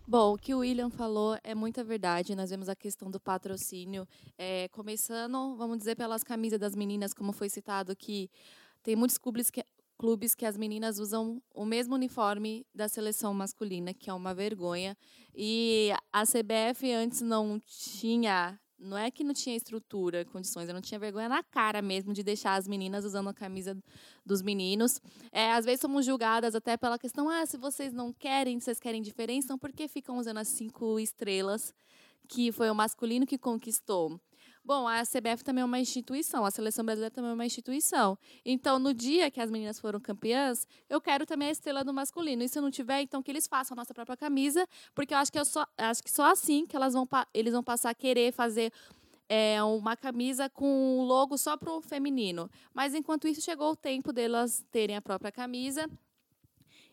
Bom, o que o William falou é muita verdade. Nós vemos a questão do patrocínio, é, começando, vamos dizer, pelas camisas das meninas, como foi citado, que tem muitos clubes que, clubes que as meninas usam o mesmo uniforme da seleção masculina, que é uma vergonha. E a CBF antes não tinha não é que não tinha estrutura, condições, eu não tinha vergonha na cara mesmo de deixar as meninas usando a camisa dos meninos. É, às vezes somos julgadas até pela questão, ah, se vocês não querem, vocês querem diferença, então por que ficam usando as cinco estrelas que foi o masculino que conquistou? Bom, a CBF também é uma instituição, a seleção brasileira também é uma instituição. Então, no dia que as meninas foram campeãs, eu quero também a estrela do masculino. E se não tiver, então que eles façam a nossa própria camisa, porque eu acho que eu só acho que só assim que elas vão eles vão passar a querer fazer é, uma camisa com o logo só para o feminino. Mas enquanto isso chegou o tempo delas terem a própria camisa.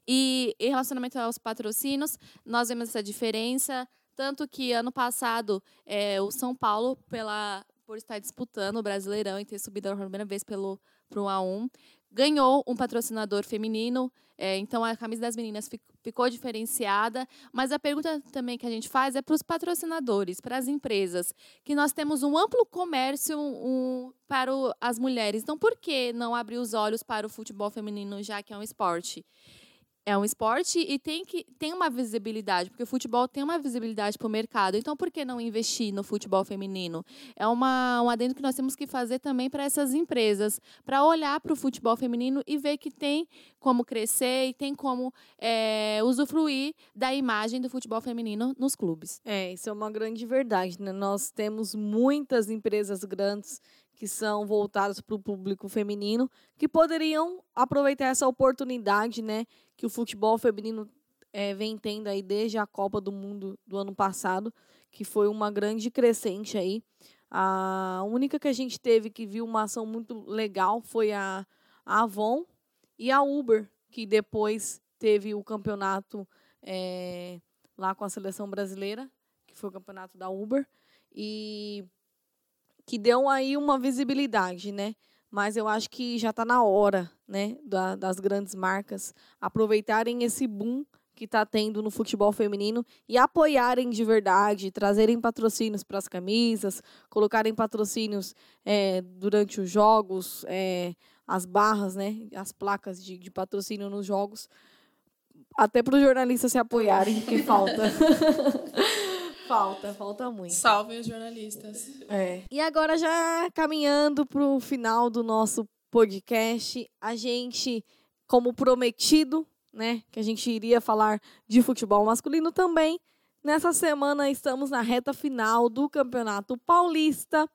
E em relacionamento aos patrocínios, nós vemos essa diferença. Tanto que ano passado é, o São Paulo, pela, por estar disputando o Brasileirão e ter subido a primeira vez pelo o A1, ganhou um patrocinador feminino, é, então a camisa das meninas ficou diferenciada. Mas a pergunta também que a gente faz é para os patrocinadores, para as empresas, que nós temos um amplo comércio um, para o, as mulheres. Então, por que não abrir os olhos para o futebol feminino, já que é um esporte? É um esporte e tem que tem uma visibilidade, porque o futebol tem uma visibilidade para o mercado. Então, por que não investir no futebol feminino? É uma, um adendo que nós temos que fazer também para essas empresas, para olhar para o futebol feminino e ver que tem como crescer e tem como é, usufruir da imagem do futebol feminino nos clubes. É, isso é uma grande verdade. Né? Nós temos muitas empresas grandes que são voltadas para o público feminino, que poderiam aproveitar essa oportunidade, né, que o futebol feminino é, vem tendo aí desde a Copa do Mundo do ano passado, que foi uma grande crescente aí. A única que a gente teve que viu uma ação muito legal foi a, Avon e a Uber, que depois teve o campeonato é, lá com a seleção brasileira, que foi o campeonato da Uber. E que deu aí uma visibilidade, né? Mas eu acho que já está na hora, né, da, das grandes marcas aproveitarem esse boom que está tendo no futebol feminino e apoiarem de verdade, trazerem patrocínios para as camisas, colocarem patrocínios é, durante os jogos, é, as barras, né, as placas de, de patrocínio nos jogos, até para os jornalistas se apoiarem, que falta. Falta, falta muito. Salvem os jornalistas. É. E agora, já caminhando para o final do nosso podcast, a gente, como prometido, né, que a gente iria falar de futebol masculino também. Nessa semana estamos na reta final do Campeonato Paulista.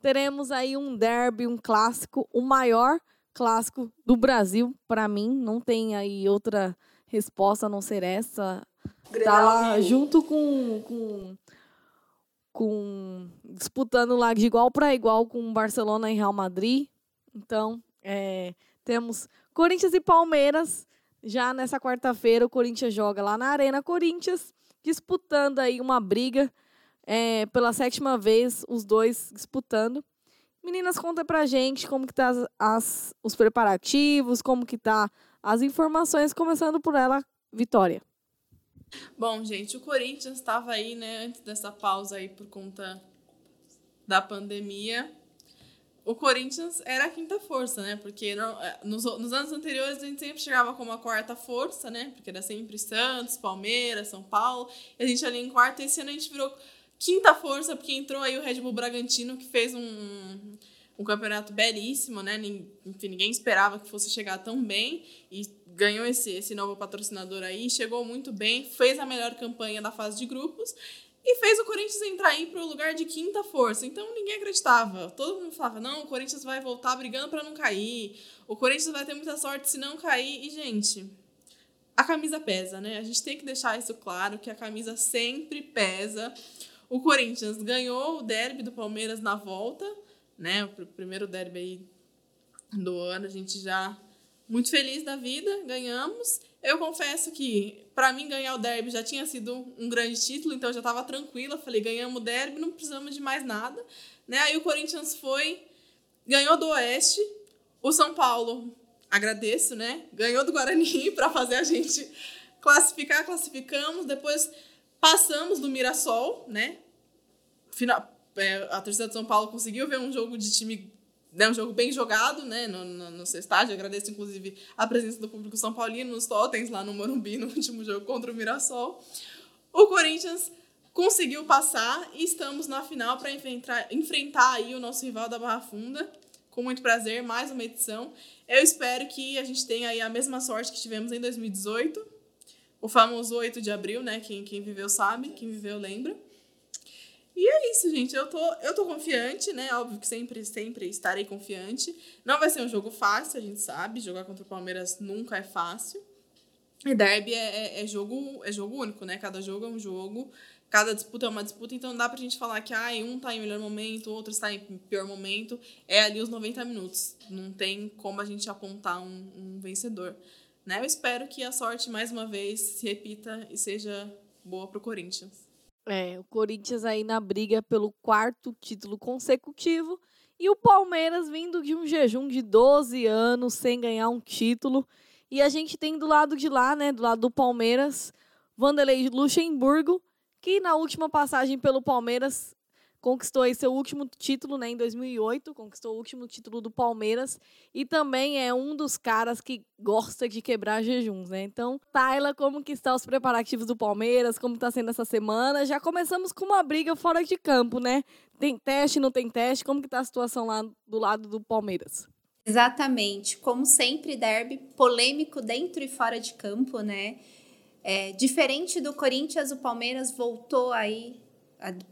Teremos aí um derby, um clássico, o maior clássico do Brasil, para mim. Não tem aí outra resposta a não ser essa tá lá junto com, com, com disputando lá de igual para igual com Barcelona e Real Madrid. Então, é, temos Corinthians e Palmeiras. Já nessa quarta-feira, o Corinthians joga lá na Arena Corinthians, disputando aí uma briga é, pela sétima vez, os dois disputando. Meninas, conta pra gente como que tá as, as, os preparativos, como que tá as informações, começando por ela, Vitória. Bom, gente, o Corinthians estava aí, né, antes dessa pausa aí por conta da pandemia. O Corinthians era a quinta força, né? Porque é, nos, nos anos anteriores a gente sempre chegava como a quarta força, né? Porque era sempre Santos, Palmeiras, São Paulo. E a gente ali em quarto. Esse ano a gente virou quinta força, porque entrou aí o Red Bull Bragantino, que fez um, um campeonato belíssimo, né? Enfim, ninguém esperava que fosse chegar tão bem. E ganhou esse, esse novo patrocinador aí, chegou muito bem, fez a melhor campanha da fase de grupos e fez o Corinthians entrar aí para o lugar de quinta força. Então ninguém acreditava. Todo mundo falava: não, o Corinthians vai voltar brigando para não cair, o Corinthians vai ter muita sorte se não cair. E, gente, a camisa pesa, né? A gente tem que deixar isso claro: que a camisa sempre pesa. O Corinthians ganhou o derby do Palmeiras na volta, né? O primeiro derby aí do ano, a gente já muito feliz da vida, ganhamos. Eu confesso que, para mim, ganhar o derby já tinha sido um grande título, então eu já estava tranquila. Falei, ganhamos o derby, não precisamos de mais nada. Né? Aí o Corinthians foi, ganhou do Oeste. O São Paulo, agradeço, né? Ganhou do Guarani para fazer a gente classificar, classificamos. Depois passamos do Mirassol, né? Final, é, a torcida de São Paulo conseguiu ver um jogo de time é um jogo bem jogado, né, no, no, no seu estádio. Agradeço, inclusive, a presença do público São Paulino nos totens lá no Morumbi, no último jogo contra o Mirassol. O Corinthians conseguiu passar e estamos na final para enfrentar, enfrentar aí o nosso rival da Barra Funda. Com muito prazer, mais uma edição. Eu espero que a gente tenha aí a mesma sorte que tivemos em 2018. O famoso 8 de abril, né? Quem, quem viveu sabe, quem viveu lembra. E é isso, gente. Eu tô, eu tô confiante, né? Óbvio que sempre, sempre estarei confiante. Não vai ser um jogo fácil, a gente sabe. Jogar contra o Palmeiras nunca é fácil. E derby é, é, é jogo, é jogo único, né? Cada jogo é um jogo. Cada disputa é uma disputa, então não dá pra gente falar que ah, um tá em melhor momento, outro está em pior momento. É ali os 90 minutos. Não tem como a gente apontar um, um vencedor. Né? Eu espero que a sorte, mais uma vez, se repita e seja boa pro Corinthians. É, o Corinthians aí na briga pelo quarto título consecutivo e o Palmeiras vindo de um jejum de 12 anos sem ganhar um título. E a gente tem do lado de lá, né, do lado do Palmeiras, Vanderlei Luxemburgo, que na última passagem pelo Palmeiras conquistou aí seu último título, né, em 2008, conquistou o último título do Palmeiras e também é um dos caras que gosta de quebrar jejuns, né? Então, Tayla, como que estão os preparativos do Palmeiras? Como está sendo essa semana? Já começamos com uma briga fora de campo, né? Tem teste, não tem teste? Como que tá a situação lá do lado do Palmeiras? Exatamente. Como sempre, derby polêmico dentro e fora de campo, né? É, diferente do Corinthians, o Palmeiras voltou aí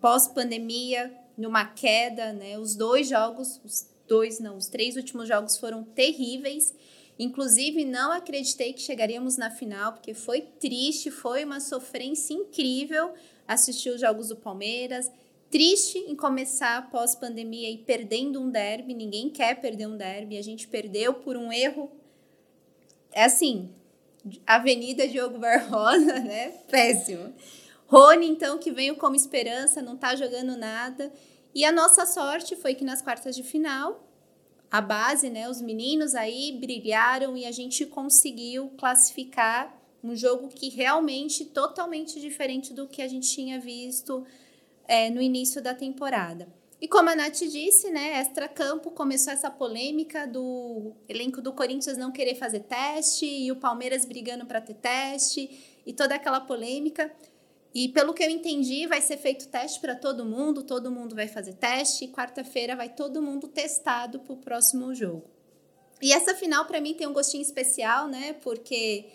pós-pandemia, numa queda, né? Os dois jogos, os dois, não, os três últimos jogos foram terríveis. Inclusive, não acreditei que chegaríamos na final, porque foi triste, foi uma sofrência incrível assistir os jogos do Palmeiras. Triste em começar pós-pandemia e perdendo um derby. Ninguém quer perder um derby. A gente perdeu por um erro. É assim, Avenida Diogo Barbosa, né? Péssimo. Rony, então, que veio como esperança, não tá jogando nada. E a nossa sorte foi que nas quartas de final, a base, né, os meninos aí brilharam e a gente conseguiu classificar um jogo que realmente totalmente diferente do que a gente tinha visto é, no início da temporada. E como a Nath disse, né, extra-campo começou essa polêmica do elenco do Corinthians não querer fazer teste e o Palmeiras brigando para ter teste e toda aquela polêmica. E pelo que eu entendi, vai ser feito teste para todo mundo, todo mundo vai fazer teste, e quarta-feira vai todo mundo testado para o próximo jogo. E essa final para mim tem um gostinho especial, né? Porque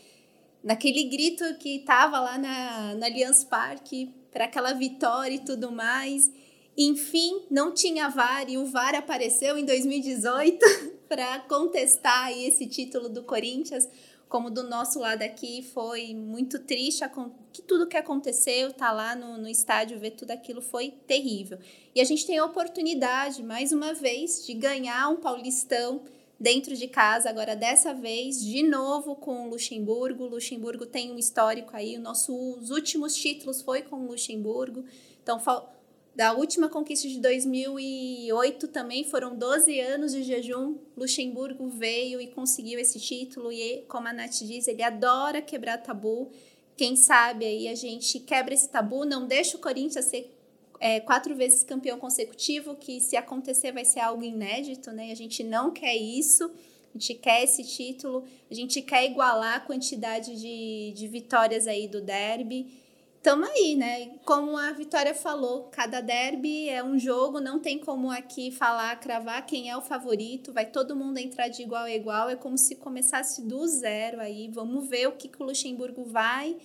naquele grito que tava lá na, na Allianz Parque para aquela vitória e tudo mais, enfim, não tinha VAR e o VAR apareceu em 2018 para contestar esse título do Corinthians como do nosso lado aqui foi muito triste, que tudo que aconteceu, tá lá no, no estádio, ver tudo aquilo foi terrível. E a gente tem a oportunidade, mais uma vez, de ganhar um Paulistão dentro de casa, agora dessa vez, de novo com o Luxemburgo. O Luxemburgo tem um histórico aí, nossos últimos títulos foi com o Luxemburgo. Então, da última conquista de 2008 também foram 12 anos de jejum. Luxemburgo veio e conseguiu esse título e, como a Nath diz, ele adora quebrar tabu. Quem sabe aí a gente quebra esse tabu, não deixa o Corinthians ser é, quatro vezes campeão consecutivo, que se acontecer vai ser algo inédito, né? A gente não quer isso, a gente quer esse título, a gente quer igualar a quantidade de, de vitórias aí do derby tamo aí, né? Como a Vitória falou, cada derby é um jogo, não tem como aqui falar, cravar quem é o favorito, vai todo mundo entrar de igual a igual, é como se começasse do zero aí. Vamos ver o que, que o Luxemburgo vai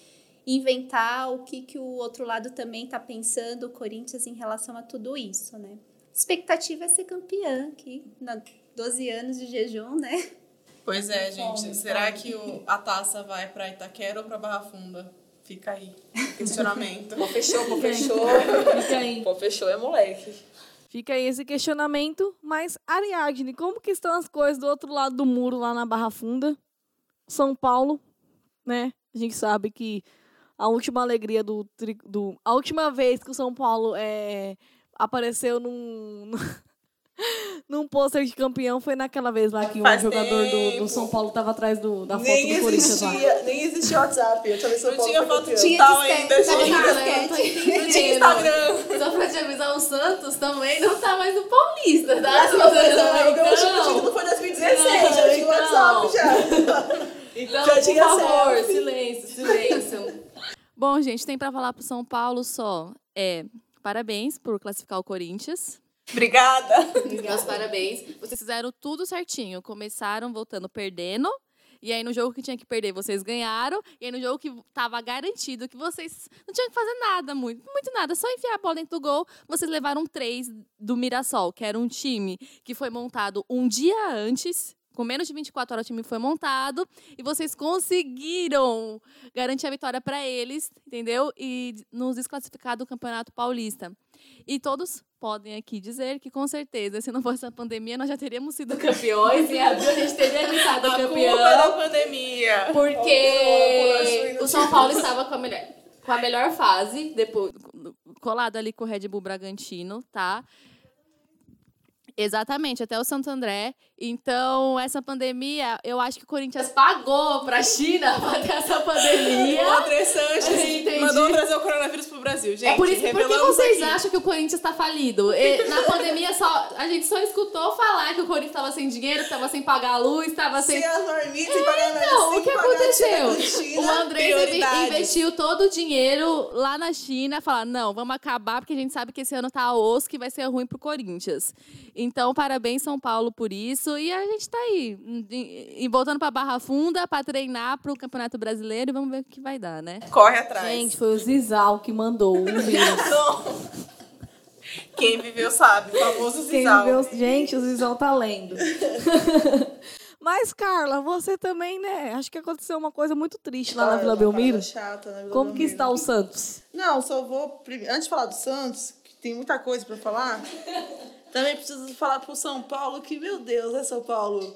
inventar, o que, que o outro lado também tá pensando, o Corinthians, em relação a tudo isso, né? Expectativa é ser campeã aqui, na 12 anos de jejum, né? Pois é, gente. Será que o, a taça vai para Itaquera ou para Barra Funda? Fica aí. Questionamento. pô, fechou, pô, fechou. Fica aí. Pô, fechou, é moleque. Fica aí esse questionamento. Mas, Ariadne, como que estão as coisas do outro lado do muro, lá na Barra Funda? São Paulo, né? A gente sabe que a última alegria do... do a última vez que o São Paulo é, apareceu num... num pôster de campeão foi naquela vez lá que o um jogador do, do, São Paulo tava atrás do, da foto nem do Corinthians lá. Nem existia WhatsApp. Eu também São não tinha foto digital ainda, gente. Não tinha Instagram. Só pra te avisar, o Santos também não tá mais no Paulista, tá? Não, não, não, não, não, não foi 2016, não, já tinha WhatsApp já. Então, já tinha por favor, selfie. silêncio, silêncio. Bom, gente, tem pra falar pro São Paulo só. É, parabéns por classificar o Corinthians. Obrigada. Meus parabéns. Vocês fizeram tudo certinho. Começaram voltando perdendo. E aí, no jogo que tinha que perder, vocês ganharam. E aí, no jogo que tava garantido que vocês não tinham que fazer nada, muito, muito nada, só enfiar a bola dentro do gol, vocês levaram três do Mirassol, que era um time que foi montado um dia antes. Com menos de 24 horas o time foi montado e vocês conseguiram garantir a vitória para eles, entendeu? E nos desclassificar do Campeonato Paulista. E todos podem aqui dizer que, com certeza, se não fosse a pandemia, nós já teríamos sido campeões. em abril a gente teria gritado campeão. Culpa da pandemia. Porque o São Paulo estava com a melhor, com a melhor fase, depois, colado ali com o Red Bull Bragantino, tá? Exatamente, até o Santo André. Então, essa pandemia, eu acho que o Corinthians pagou pra China pra ter essa pandemia. O André Sanches Entendi. mandou trazer o coronavírus pro Brasil. Gente, é por isso por que vocês aqui. acham que o Corinthians tá falido? E, na pandemia, só, a gente só escutou falar que o Corinthians tava sem dinheiro, que tava sem pagar a luz, tava sem. Sem as marmitas, sem pagar nada, Então, o que a aconteceu? O prioridades. investiu todo o dinheiro lá na China, falar, não, vamos acabar, porque a gente sabe que esse ano tá osso, que vai ser ruim pro Corinthians. Então, parabéns, São Paulo, por isso. E a gente tá aí, e, voltando pra Barra Funda, pra treinar pro Campeonato Brasileiro, e vamos ver o que vai dar, né? Corre atrás. Gente, foi o Zizal que mandou o vírus. Quem viveu sabe, o famoso Quem Zizal. viu- Gente, o Zizão tá lendo. Mas, Carla, você também, né? Acho que aconteceu uma coisa muito triste lá na Vila Belmiro. Chata, na Vila Como que Belmiro. está o Santos? Não, só vou. Antes de falar do Santos, que tem muita coisa pra falar, também preciso falar pro São Paulo que, meu Deus, né, São Paulo?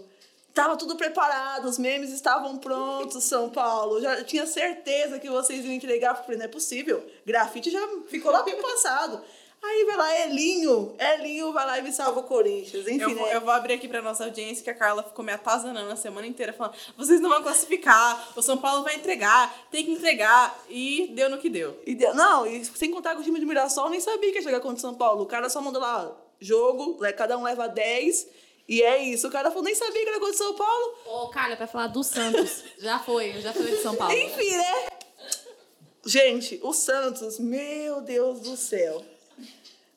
Tava tudo preparado, os memes estavam prontos, São Paulo. Já tinha certeza que vocês iam entregar. Falei, não é possível. Grafite já ficou lá bem passado. Aí vai lá, Elinho. Elinho vai lá e me salva o Corinthians. Enfim, Eu vou, né? eu vou abrir aqui pra nossa audiência que a Carla ficou me atazanando a semana inteira falando: vocês não vão classificar, o São Paulo vai entregar, tem que entregar. E deu no que deu. E deu- não, e sem contar que o time de Mirassol nem sabia que ia chegar contra o São Paulo. O cara só mandou lá jogo, le- cada um leva 10. E é isso. O cara falou, nem sabia que era contra o São Paulo. Ô, Carla, pra falar do Santos, já foi, eu já falei de São Paulo. Enfim, né? Gente, o Santos, meu Deus do céu.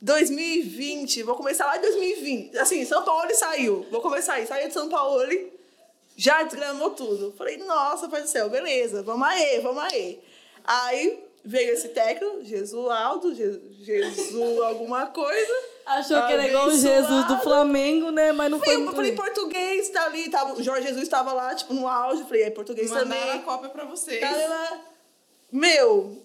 2020, vou começar lá em 2020. Assim, São Paulo ele saiu. Vou começar aí. Saiu de São Paulo, ele já desgramou tudo. Falei, nossa, pai do céu, beleza, vamos aí, vamos aí. Aí veio esse técnico, Jesualdo, Je- Jesus alguma coisa. Achou que era igual o Jesus do Flamengo, né? Mas não foi Eu falei, português, tá ali, tava, o Jorge Jesus estava lá, tipo, no auge. Falei, é português Mandaram também. a cópia pra vocês. Cara, ela- Meu,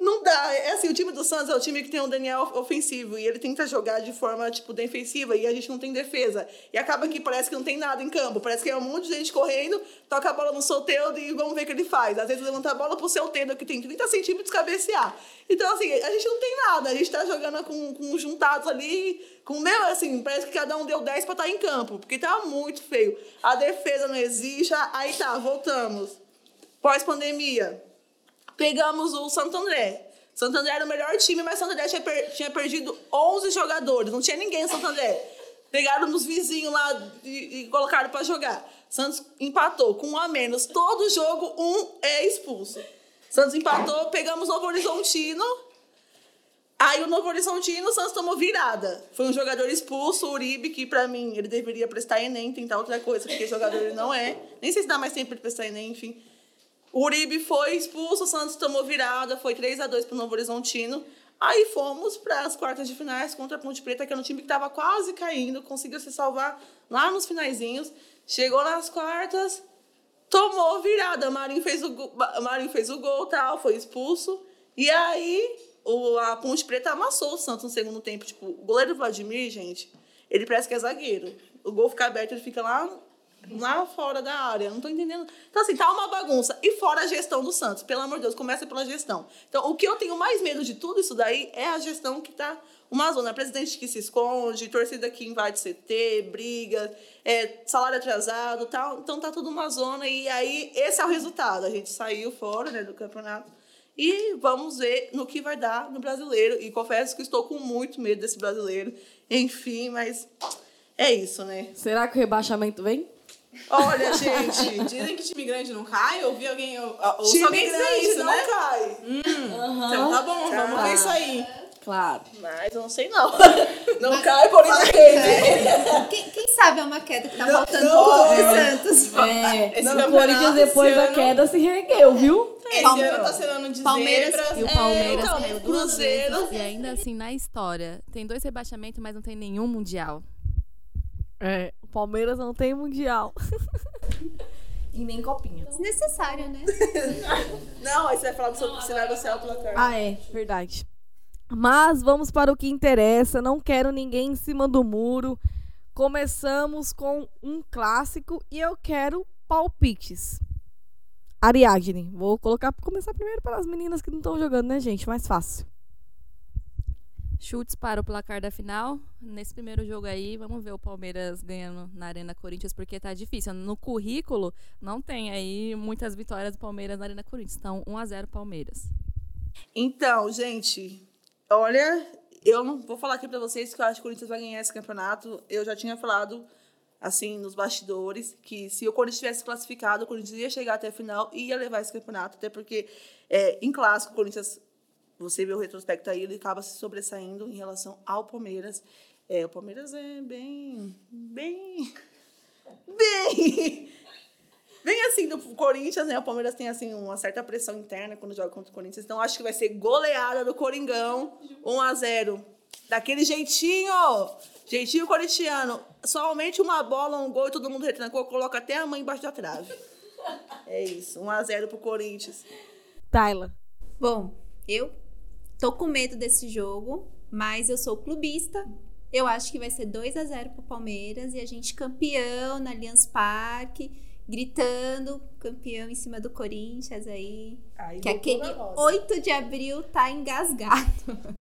não dá. É assim, o time do Santos é o time que tem um Daniel ofensivo e ele tenta jogar de forma, tipo, defensiva e a gente não tem defesa. E acaba que parece que não tem nada em campo. Parece que é um monte de gente correndo, toca a bola no solteiro e vamos ver o que ele faz. Às vezes levanta a bola pro solteiro que tem 30 centímetros cabecear. Então, assim, a gente não tem nada. A gente tá jogando com, com juntados ali, com meu, assim, parece que cada um deu 10 pra estar em campo, porque tá muito feio. A defesa não existe. Aí tá, voltamos. Pós-pandemia, pegamos o Santo André. Santo André era o melhor time, mas Santo André tinha, per- tinha perdido 11 jogadores. Não tinha ninguém em Santo André. Pegaram nos vizinhos lá e, e colocaram pra jogar. Santos empatou com um a menos. Todo jogo, um é expulso. Santos empatou, pegamos Novo Horizontino. Aí o Novo Horizontino, o Santos tomou virada. Foi um jogador expulso, o Uribe, que pra mim ele deveria prestar Enem, tentar outra coisa, porque jogador ele não é. Nem sei se dá mais tempo ele prestar Enem, enfim. O Uribe foi expulso, o Santos tomou virada, foi 3 a 2 pro Novo Horizontino. Aí fomos para as quartas de finais contra a Ponte Preta, que era um time que estava quase caindo, conseguiu se salvar lá nos finaizinhos. Chegou nas quartas, tomou virada. Marinho fez o gol, Marinho fez o gol, tal, foi expulso. E aí o, a Ponte Preta amassou o Santos no segundo tempo. Tipo, o goleiro Vladimir, gente, ele parece que é zagueiro. O gol fica aberto, ele fica lá lá fora da área. Não tô entendendo. Então, assim, tá uma bagunça. E fora a gestão do Santos. Pelo amor de Deus, começa pela gestão. Então, o que eu tenho mais medo de tudo isso daí é a gestão que tá uma zona. Presidente que se esconde, torcida que invade CT, briga, é, salário atrasado tal. Então, tá tudo uma zona. E aí, esse é o resultado. A gente saiu fora né, do campeonato. E vamos ver no que vai dar no brasileiro. E confesso que estou com muito medo desse brasileiro. Enfim, mas é isso, né? Será que o rebaixamento vem? Olha, gente. Dizem que time grande não cai. Eu vi alguém. Ouço Time alguém dizer isso, não né? cai. Então tá bom, vamos Tá. ver isso aí. Claro. Mas eu não sei não. Não cai, porém não né? Quem, quem sabe é uma queda que tá Não, faltando não, pro é. Santos. É, Esse o campeonato Corinthians depois da queda se reergueu, viu? Esse Palmeiras- ano tá sendo ano de Palmeiras- zebras. E o É, Palmeiras então, caiu duas Cruzeiro. vezes. E ainda assim, na história, tem dois rebaixamentos, mas não tem nenhum mundial. É, o Palmeiras não tem mundial. e nem copinha. Desnecessário, né? Não, aí você vai falar sobre se negociar o placar. Ah, é, verdade. Mas vamos para o que interessa. Não quero ninguém em cima do muro. Começamos com um clássico e eu quero palpites. Ariadne, vou colocar começar primeiro pelas meninas que não estão jogando, né, gente? Mais fácil. Chutes para o placar da final. Nesse primeiro jogo aí, vamos ver o Palmeiras ganhando na Arena Corinthians, porque tá difícil. No currículo, não tem aí muitas vitórias do Palmeiras na Arena Corinthians. Então, 1 a 0 Palmeiras. Então, gente, olha, eu não vou falar aqui pra vocês que eu acho que o Corinthians vai ganhar esse campeonato. Eu já tinha falado, assim, nos bastidores, que se o Corinthians tivesse classificado, o Corinthians ia chegar até a final e ia levar esse campeonato. Até porque, é, em clássico, o Corinthians, você vê o retrospecto aí, ele acaba se sobressaindo em relação ao Palmeiras. É, o Palmeiras é bem. bem. bem. Bem assim do Corinthians, né? O Palmeiras tem assim uma certa pressão interna quando joga contra o Corinthians. Então acho que vai ser goleada do Coringão, 1 a 0. Daquele jeitinho, jeitinho corintiano. Somente uma bola, um gol e todo mundo retrancou, coloca até a mãe embaixo da trave. É isso, 1 a 0 pro Corinthians. Tyler. Bom, eu tô com medo desse jogo, mas eu sou clubista. Eu acho que vai ser 2 a 0 pro Palmeiras e a gente campeão na Allianz Parque, gritando campeão em cima do Corinthians aí. Aí que aquele na rosa. 8 de abril tá engasgado.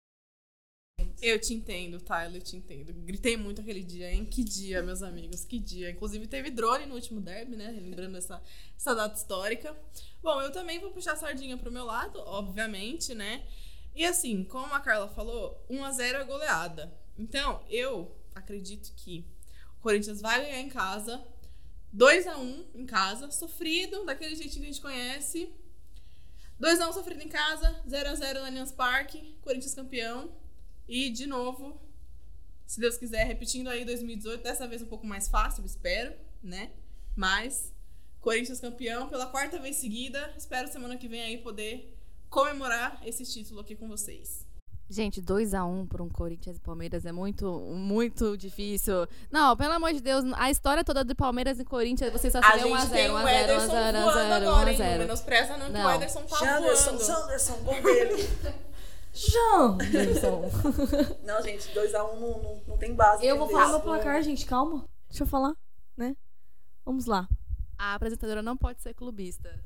Eu te entendo, Tyler, eu te entendo. Gritei muito aquele dia, hein? Que dia, meus amigos, que dia. Inclusive teve drone no último derby, né? Lembrando essa, essa data histórica. Bom, eu também vou puxar a sardinha pro meu lado, obviamente, né? E assim, como a Carla falou, 1x0 é goleada. Então, eu acredito que o Corinthians vai ganhar em casa. 2x1 em casa, sofrido, daquele jeitinho que a gente conhece. 2x1 sofrido em casa, 0x0 no Allianz Parque, Corinthians campeão. E, de novo, se Deus quiser, repetindo aí 2018, dessa vez um pouco mais fácil, espero, né? Mas, Corinthians campeão pela quarta vez seguida. Espero semana que vem aí poder comemorar esse título aqui com vocês. Gente, 2 a 1 para um Corinthians e Palmeiras é muito, muito difícil. Não, pelo amor de Deus, a história toda do Palmeiras e Corinthians, vocês só A sabem 1 a gente 0 tem 1 o a 0 1 a Ederson 0 1 a voando 0 1 agora, a hein? Não 0 menospreza não, que o. Ederson tá Janderson, voando. Janderson, gol dele. Janderson. Não, gente, 2x1 não, não, não tem base. Eu vou falar meu placar, gente. Calma. Deixa eu falar, né? Vamos lá. A apresentadora não pode ser clubista.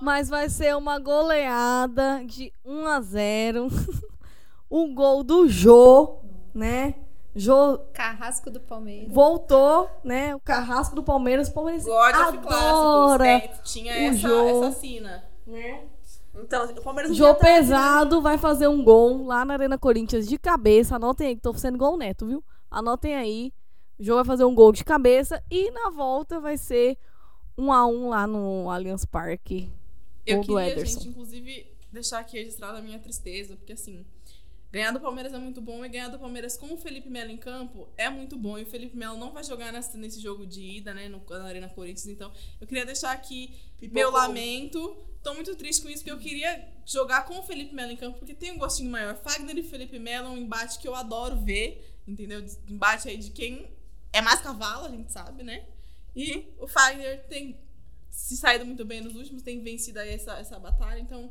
Mas vai ser uma goleada de 1 a 0. o gol do Jô, né? Jô Carrasco do Palmeiras. voltou, né? O carrasco do Palmeiras. O Palmeiras God adora Clássicos. Tinha o essa, Jô. essa cena. Então, o Palmeiras não Jô né? pesado vai fazer um gol lá na Arena Corinthians de cabeça. Anotem aí, que tô sendo o Neto, viu? Anotem aí. O Jô vai fazer um gol de cabeça e na volta vai ser um a um lá no Allianz Parque. Eu queria, Ederson. gente, inclusive, deixar aqui registrada a minha tristeza, porque assim, ganhar do Palmeiras é muito bom e ganhar do Palmeiras com o Felipe Melo em campo é muito bom. E o Felipe Melo não vai jogar nessa- nesse jogo de ida, né, no, na Arena Corinthians. Então, eu queria deixar aqui meu lamento. Tô muito triste com isso, porque eu queria jogar com o Felipe Melo em campo, porque tem um gostinho maior. Fagner e Felipe Melo é um embate que eu adoro ver, entendeu? Embate aí de quem é mais cavalo, a gente sabe, né? E o Fagner tem se saído muito bem nos últimos, tem vencido aí essa, essa batalha, então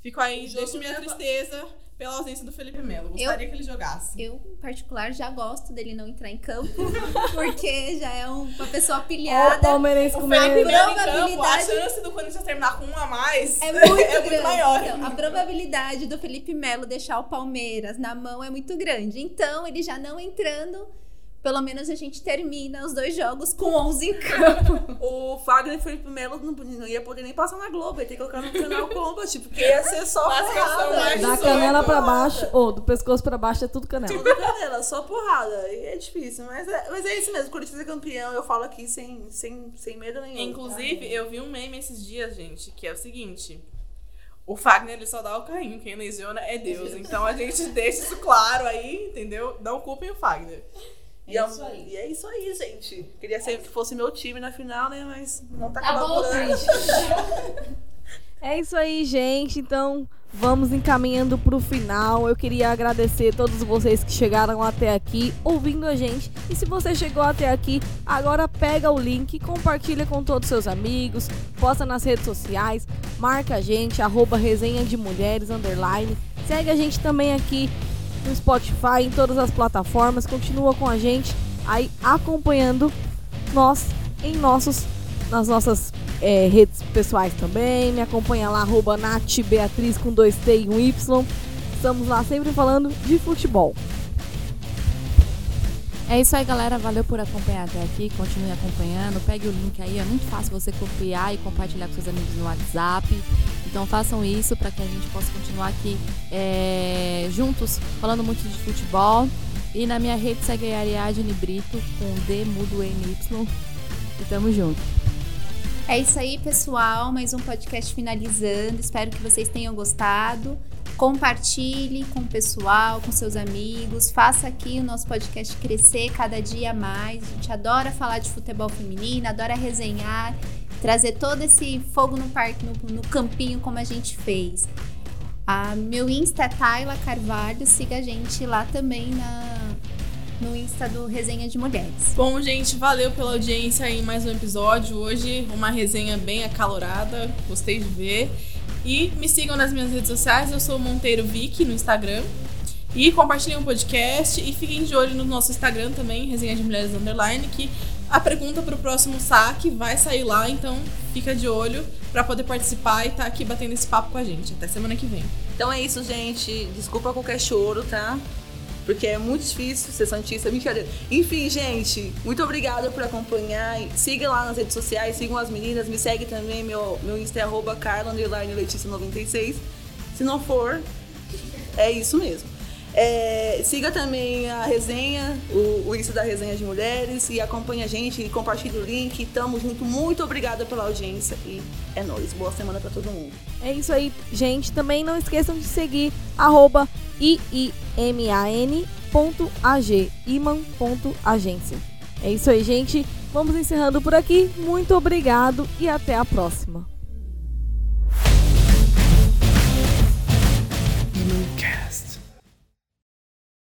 fico aí, O deixo minha leva- tristeza pela ausência do Felipe Melo. Gostaria que ele jogasse. Eu, em particular, já gosto dele não entrar em campo, porque já é um- uma pessoa pilhada. O palmeirense O com medo. Melo em campo, a probabilidade- chance do Corinthians terminar com um a mais É muito grande. muito maior. Então, a probabilidade do Felipe Melo deixar o Palmeiras na mão é muito grande. Então, ele já não entrando, pelo menos a gente termina os dois jogos com 11 em campo. O Fagner e o Felipe Melo não, não ia poder nem passar na Globo, ia ter que colocar no canal Combat, porque ia ser só porrada. mais Da canela é pra porrada. baixo, ou do pescoço pra baixo é tudo canela. Tudo canela, só porrada. E é difícil, mas é, mas é isso mesmo. O Corinthians é campeão, eu falo aqui sem, sem, sem medo nenhum. Inclusive, eu vi um meme esses dias, gente, que é o seguinte. O Fagner, ele só dá o carrinho. Quem lesiona é Deus. Então a gente deixa isso claro aí, entendeu? Não culpem o Fagner. E é, isso aí. e é isso aí, gente. Queria ser que fosse meu time na final, né? Mas não tá, Tá bom, colaborando. É isso aí, gente. Então, vamos encaminhando pro final. Eu queria agradecer a todos vocês que chegaram até aqui ouvindo a gente. E se você chegou até aqui, agora pega o link, compartilha com todos os seus amigos, posta nas redes sociais, marca a gente, arroba resenha de mulheres, underline. Segue a gente também aqui no Spotify, em todas as plataformas. Continua com a gente aí acompanhando nós em nossos, nas nossas é, redes pessoais também. Me acompanha lá, arroba Nath Beatriz com dois T e um Y. Estamos lá sempre falando de futebol. É isso aí, galera. Valeu por acompanhar até aqui. Continue acompanhando. Pegue o link aí. É muito fácil você copiar e compartilhar com seus amigos no WhatsApp. Então façam isso para que a gente possa continuar aqui é, juntos, falando muito de futebol. E na minha rede segue a Ariadne Brito com D mudo NY. E tamo junto. É isso aí, pessoal. Mais um podcast finalizando. Espero que vocês tenham gostado. Compartilhe com o pessoal, com seus amigos. Faça aqui o nosso podcast crescer cada dia mais. A gente adora falar de futebol feminino, adora resenhar, trazer todo esse fogo no parque, no, no campinho, como a gente fez. A meu Insta é Tayla Carvalho. Siga a gente lá também na, no Insta do Resenha de Mulheres. Bom, gente, valeu pela audiência em mais um episódio. Hoje, uma resenha bem acalorada. Gostei de ver. E me sigam nas minhas redes sociais. Eu sou Monteiro Vic no Instagram. E compartilhem o podcast e fiquem de olho no nosso Instagram também, Resenha de Mulheres Underline, que a pergunta para o próximo saque vai sair lá, então fica de olho para poder participar e estar tá aqui batendo esse papo com a gente. Até semana que vem. Então é isso, gente. Desculpa qualquer choro, tá? Porque é muito difícil ser santista, brincadeira. Enfim, gente, muito obrigada por acompanhar. Siga lá nas redes sociais, sigam as meninas, me segue também, meu, meu Insta é arroba Carla Letícia 96. Se não for, é isso mesmo. É, siga também a resenha, o, o início da resenha de mulheres e acompanhe a gente e compartilhe o link. Tamo junto. Muito obrigada pela audiência e é nóis. Boa semana para todo mundo. É isso aí, gente. Também não esqueçam de seguir arroba iiman.ag, iman.agência. É isso aí, gente. Vamos encerrando por aqui. Muito obrigado e até a próxima.